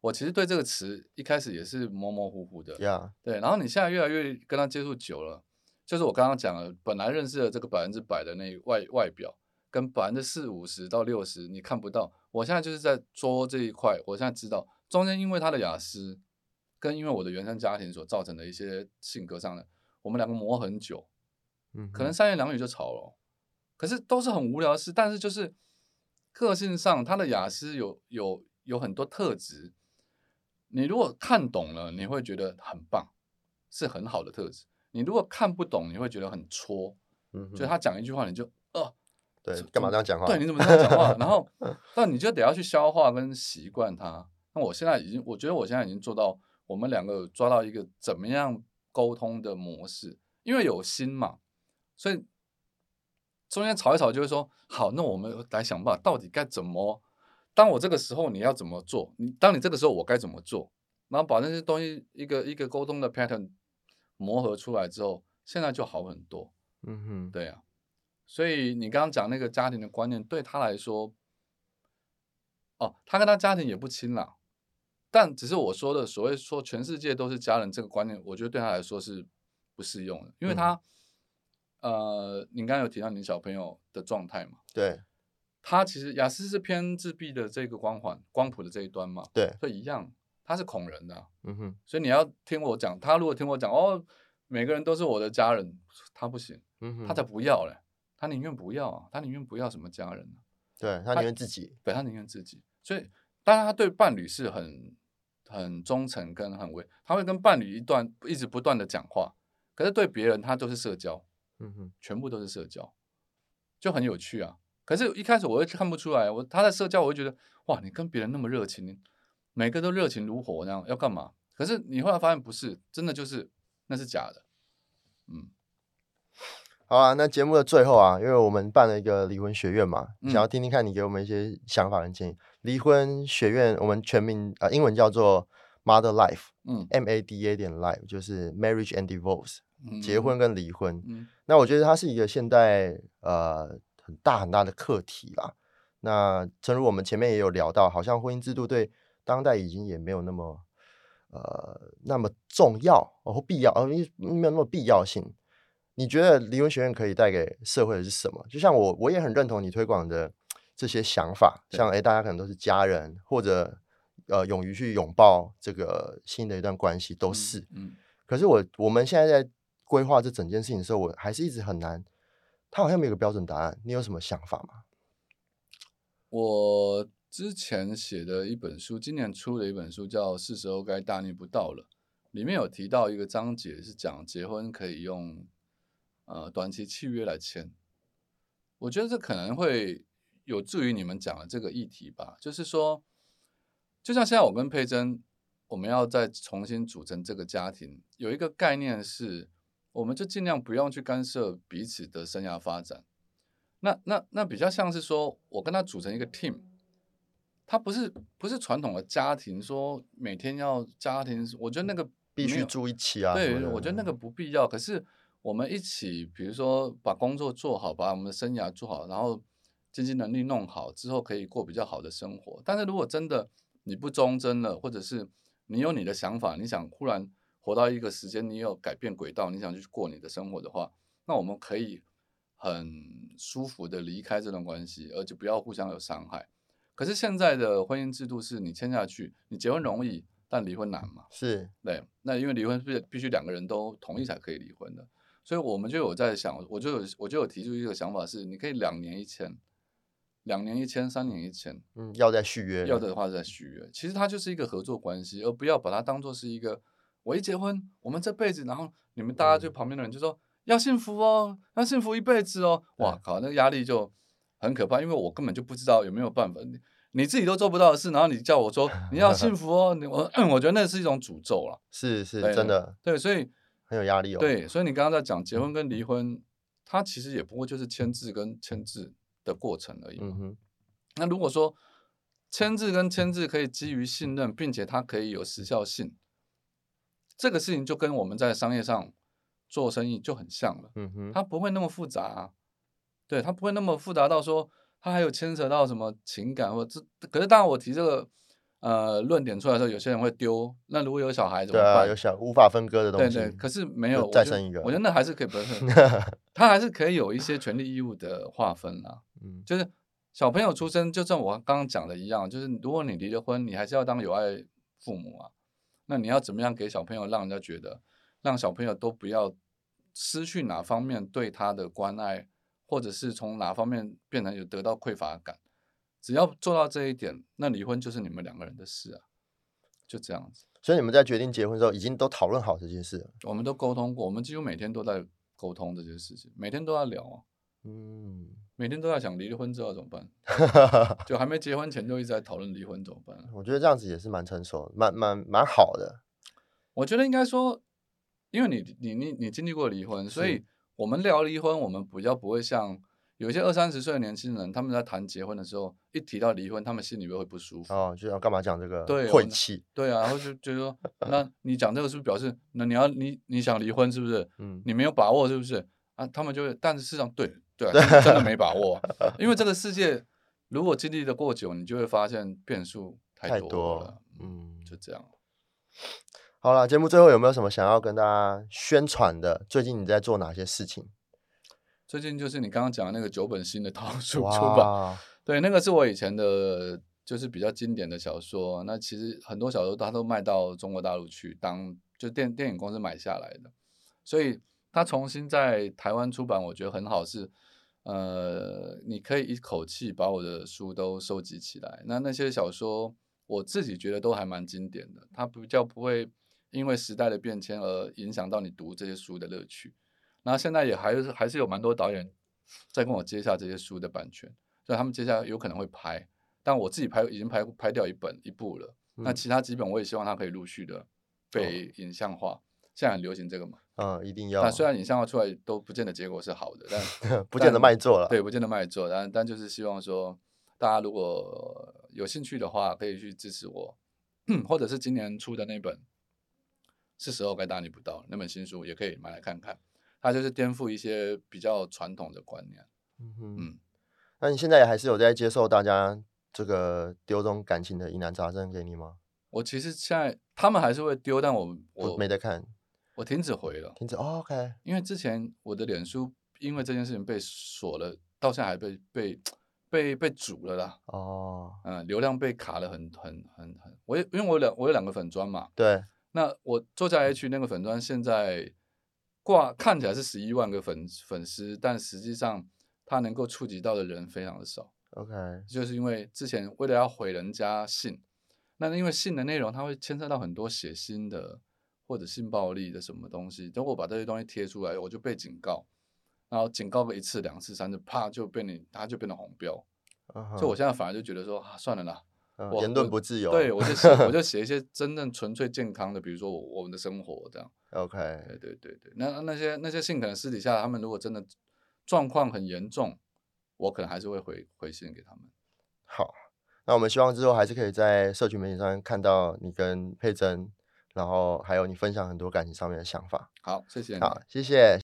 我其实对这个词一开始也是模模糊糊的。呀，对，然后你现在越来越跟他接触久了，就是我刚刚讲了，本来认识的这个百分之百的那外外表，跟百分之四五十到六十你看不到。我现在就是在捉这一块，我现在知道中间因为他的雅思，跟因为我的原生家庭所造成的一些性格上的，我们两个磨很久，嗯，可能三言两语就吵了，可是都是很无聊的事，但是就是个性上，他的雅思有有有很多特质，你如果看懂了，你会觉得很棒，是很好的特质。你如果看不懂，你会觉得很戳，嗯，就他讲一句话，你就呃，对，干嘛这样讲话？对，你怎么这样讲话？然后，但你就得要去消化跟习惯它。那我现在已经，我觉得我现在已经做到，我们两个抓到一个怎么样沟通的模式，因为有心嘛，所以中间吵一吵就会说，好，那我们来想办法，到底该怎么？当我这个时候你要怎么做？你当你这个时候我该怎么做？然后把那些东西一个一个沟通的 pattern 磨合出来之后，现在就好很多。嗯哼，对啊，所以你刚刚讲那个家庭的观念，对他来说，哦，他跟他家庭也不亲啦，但只是我说的所谓说全世界都是家人这个观念，我觉得对他来说是不适用的，因为他，呃，你刚刚有提到你小朋友的状态嘛，对他其实雅思是偏自闭的这个光环光谱的这一端嘛，对，所以一样，他是恐人的啊、嗯哼，所以你要听我讲，他如果听我讲，哦，每个人都是我的家人，他不行。嗯哼，他才不要嘞，他宁愿不要啊，他宁愿不要什么家人呢、对他宁愿自己，对他宁愿自己。所以，当然他对伴侣是很很忠诚跟很为，他会跟伴侣一段一直不断的讲话，可是对别人他就是社交，嗯哼，全部都是社交，就很有趣啊。可是，一开始我会看不出来，我他在社交，我会觉得哇，你跟别人那么热情，你每个都热情如火那样，要干嘛？可是你后来发现不是，真的就是那是假的，嗯。好啊，那节目的最后啊，因为我们办了一个离婚学院嘛，嗯想要听听看你给我们一些想法跟建议。离婚学院我们全名呃英文叫做 Mother Life，嗯 M A D A 点 Life，就是 Marriage and Divorce，嗯结婚跟离婚。嗯那我觉得它是一个现代呃很大很大的课题啦。那正如我们前面也有聊到，好像婚姻制度对当代已经也没有那么呃那么重要哦或必要，哦因为没有那么必要性。你觉得离婚学院可以带给社会的是什么？就像我，我也很认同你推广的这些想法，像诶，大家可能都是家人，或者呃，勇于去拥抱这个新的一段关系，都是。嗯可是我我们现在在规划这整件事情的时候，我还是一直很难，它好像没有个标准答案。你有什么想法吗？我之前写的一本书，今年出的一本书叫《是时候该大逆不道了》，里面有提到一个章节是讲结婚可以用呃短期契约来签。我觉得这可能会有助于你们讲的这个议题吧，就是说，就像现在我跟佩珍，我们要再重新组成这个家庭，有一个概念是，我们就尽量不用去干涉彼此的生涯发展。那那那比较像是说，我跟他组成一个 team，他不是不是传统的家庭，说每天要家庭，我觉得那个必须住一起啊对，的？我觉得那个不必要。可是我们一起，比如说把工作做好，把我们的生涯做好，然后经济能力弄好之后，可以过比较好的生活。但是如果真的你不忠贞了，或者是你有你的想法，你想忽然活到一个时间，你有改变轨道，你想去过你的生活的话，那我们可以很舒服的离开这段关系，而且不要互相有伤害。可是现在的婚姻制度是你签下去，你结婚容易，但离婚难嘛？是对，那因为离婚是必须两个人都同意才可以离婚的，所以我们就有在想，我就有我就有提出一个想法是，你可以两年一签，两年一签，三年一签，嗯，要再续约，要的话再续约。其实它就是一个合作关系，而不要把它当做是一个我一结婚，我们这辈子，然后你们大家就嗯旁边的人就说、要幸福哦，要幸福一辈子哦，哇靠，那个压力就很可怕，因为我根本就不知道有没有办法。你你自己都做不到的事，然后你叫我说你要幸 福哦，你我 我觉得那是一种诅咒了。是是真的对，所以很有压力哦。，对，所以你刚刚在讲结婚跟离婚，它其实也不过就是签字跟签字的过程而已嘛。嗯哼，那如果说签字跟签字可以基于信任，并且它可以有时效性，这个事情就跟我们在商业上做生意就很像了，嗯哼，它不会那么复杂、啊，对，它不会那么复杂到说它还有牵扯到什么情感或者这，可是当然我提这个呃论点出来的时候，有些人会丢，那如果有小孩怎么对啊，办？有小无法分割的东西。对对，可是没有，再生一个我觉得那还是可以，不是，他还是可以有一些权利义务的划分啦。嗯就是小朋友出生，就像我刚刚讲的一样，就是如果你离了婚，你还是要当有爱父母啊。那你要怎么样给小朋友，让人家觉得，让小朋友都不要失去哪方面对他的关爱，或者是从哪方面变成有得到匮乏感？只要做到这一点，那离婚就是你们两个人的事啊，就这样子。所以你们在决定结婚的时候，已经都讨论好这件事了。我们都沟通过，我们几乎每天都在沟通这些事情，每天都在聊啊，嗯，每天都在想离了婚之后怎么办，就还没结婚前就一直在讨论离婚怎么办。我觉得这样子也是蛮成熟的，蛮蛮蛮好的。我觉得应该说，因为你你你你经历过离婚，所以我们聊离婚，我们比较不会像有一些二三十岁的年轻人，他们在谈结婚的时候，一提到离婚，他们心里面会不舒服。哦，就要干嘛讲这个对晦气？对啊，然后就觉得说，那你讲这个是不是表示，那你要你你想离婚是不是？嗯，你没有把握是不是？啊，他们就会，但是事实上对对啊，真的没把握啊，因为这个世界如果经历的过久，你就会发现变数太多了嗯就这样。好了，节目最后有没有什么想要跟大家宣传的？最近你在做哪些事情？最近就是你刚刚讲的那个九本新的套书出版，哇，对，那个是我以前的，就是比较经典的小说。那其实很多小说它都卖到中国大陆去当，就电电影公司买下来的，所以它重新在台湾出版，我觉得很好是，呃，你可以一口气把我的书都收集起来。那那些小说，我自己觉得都还蛮经典的，它比较不会因为时代的变迁而影响到你读这些书的乐趣。那现在也还是还是有蛮多导演在跟我接下这些书的版权，所以他们接下来有可能会拍，但我自己拍已经拍拍掉一本一部了。那嗯其他几本我也希望它可以陆续的被影像化，现在很流行这个嘛。嗯，一定要那，虽然影像化出来都不见得结果是好的，但 不见得卖座了。对，不见得卖座，但但就是希望说，大家如果有兴趣的话，可以去支持我，或者是今年出的那本《是时候该大逆不道》那本新书，也可以买来看看。它就是颠覆一些比较传统的观念。嗯哼，嗯，那你现在还是有在接受大家这个丢这种感情的疑难杂症给你吗？我其实现在他们还是会丢，但我我我没得看，我停止回了，停止。哦 OK，因为之前我的脸书因为这件事情被锁了，到现在还被被被被煮了啦。哦，嗯，流量被卡了很很很很，我有因为我有两我有两个粉砖嘛，对，那我作家 H 那个粉砖现在挂看起来是十一万个粉粉丝，但实际上它能够触及到的人非常的少，OK，就是因为之前为了要回人家信，那因为信的内容它会牵涉到很多血腥的或者性暴力的什么东西，等我把这些东西贴出来，我就被警告，然后警告个一次两次三次，啪就被你他就变成红标，嗯所以我现在反而就觉得说、啊、算了啦。言论不自由。对，我就写我就写一些真正纯粹健康的，比如说我我们的生活这样。OK，对对对对，那那些那些信可能私底下他们如果真的状况很严重，我可能还是会回回信给他们。好，那我们希望之后还是可以在社群媒体上看到你跟佩珍，然后还有你分享很多感情上面的想法。好，谢谢。好，谢谢。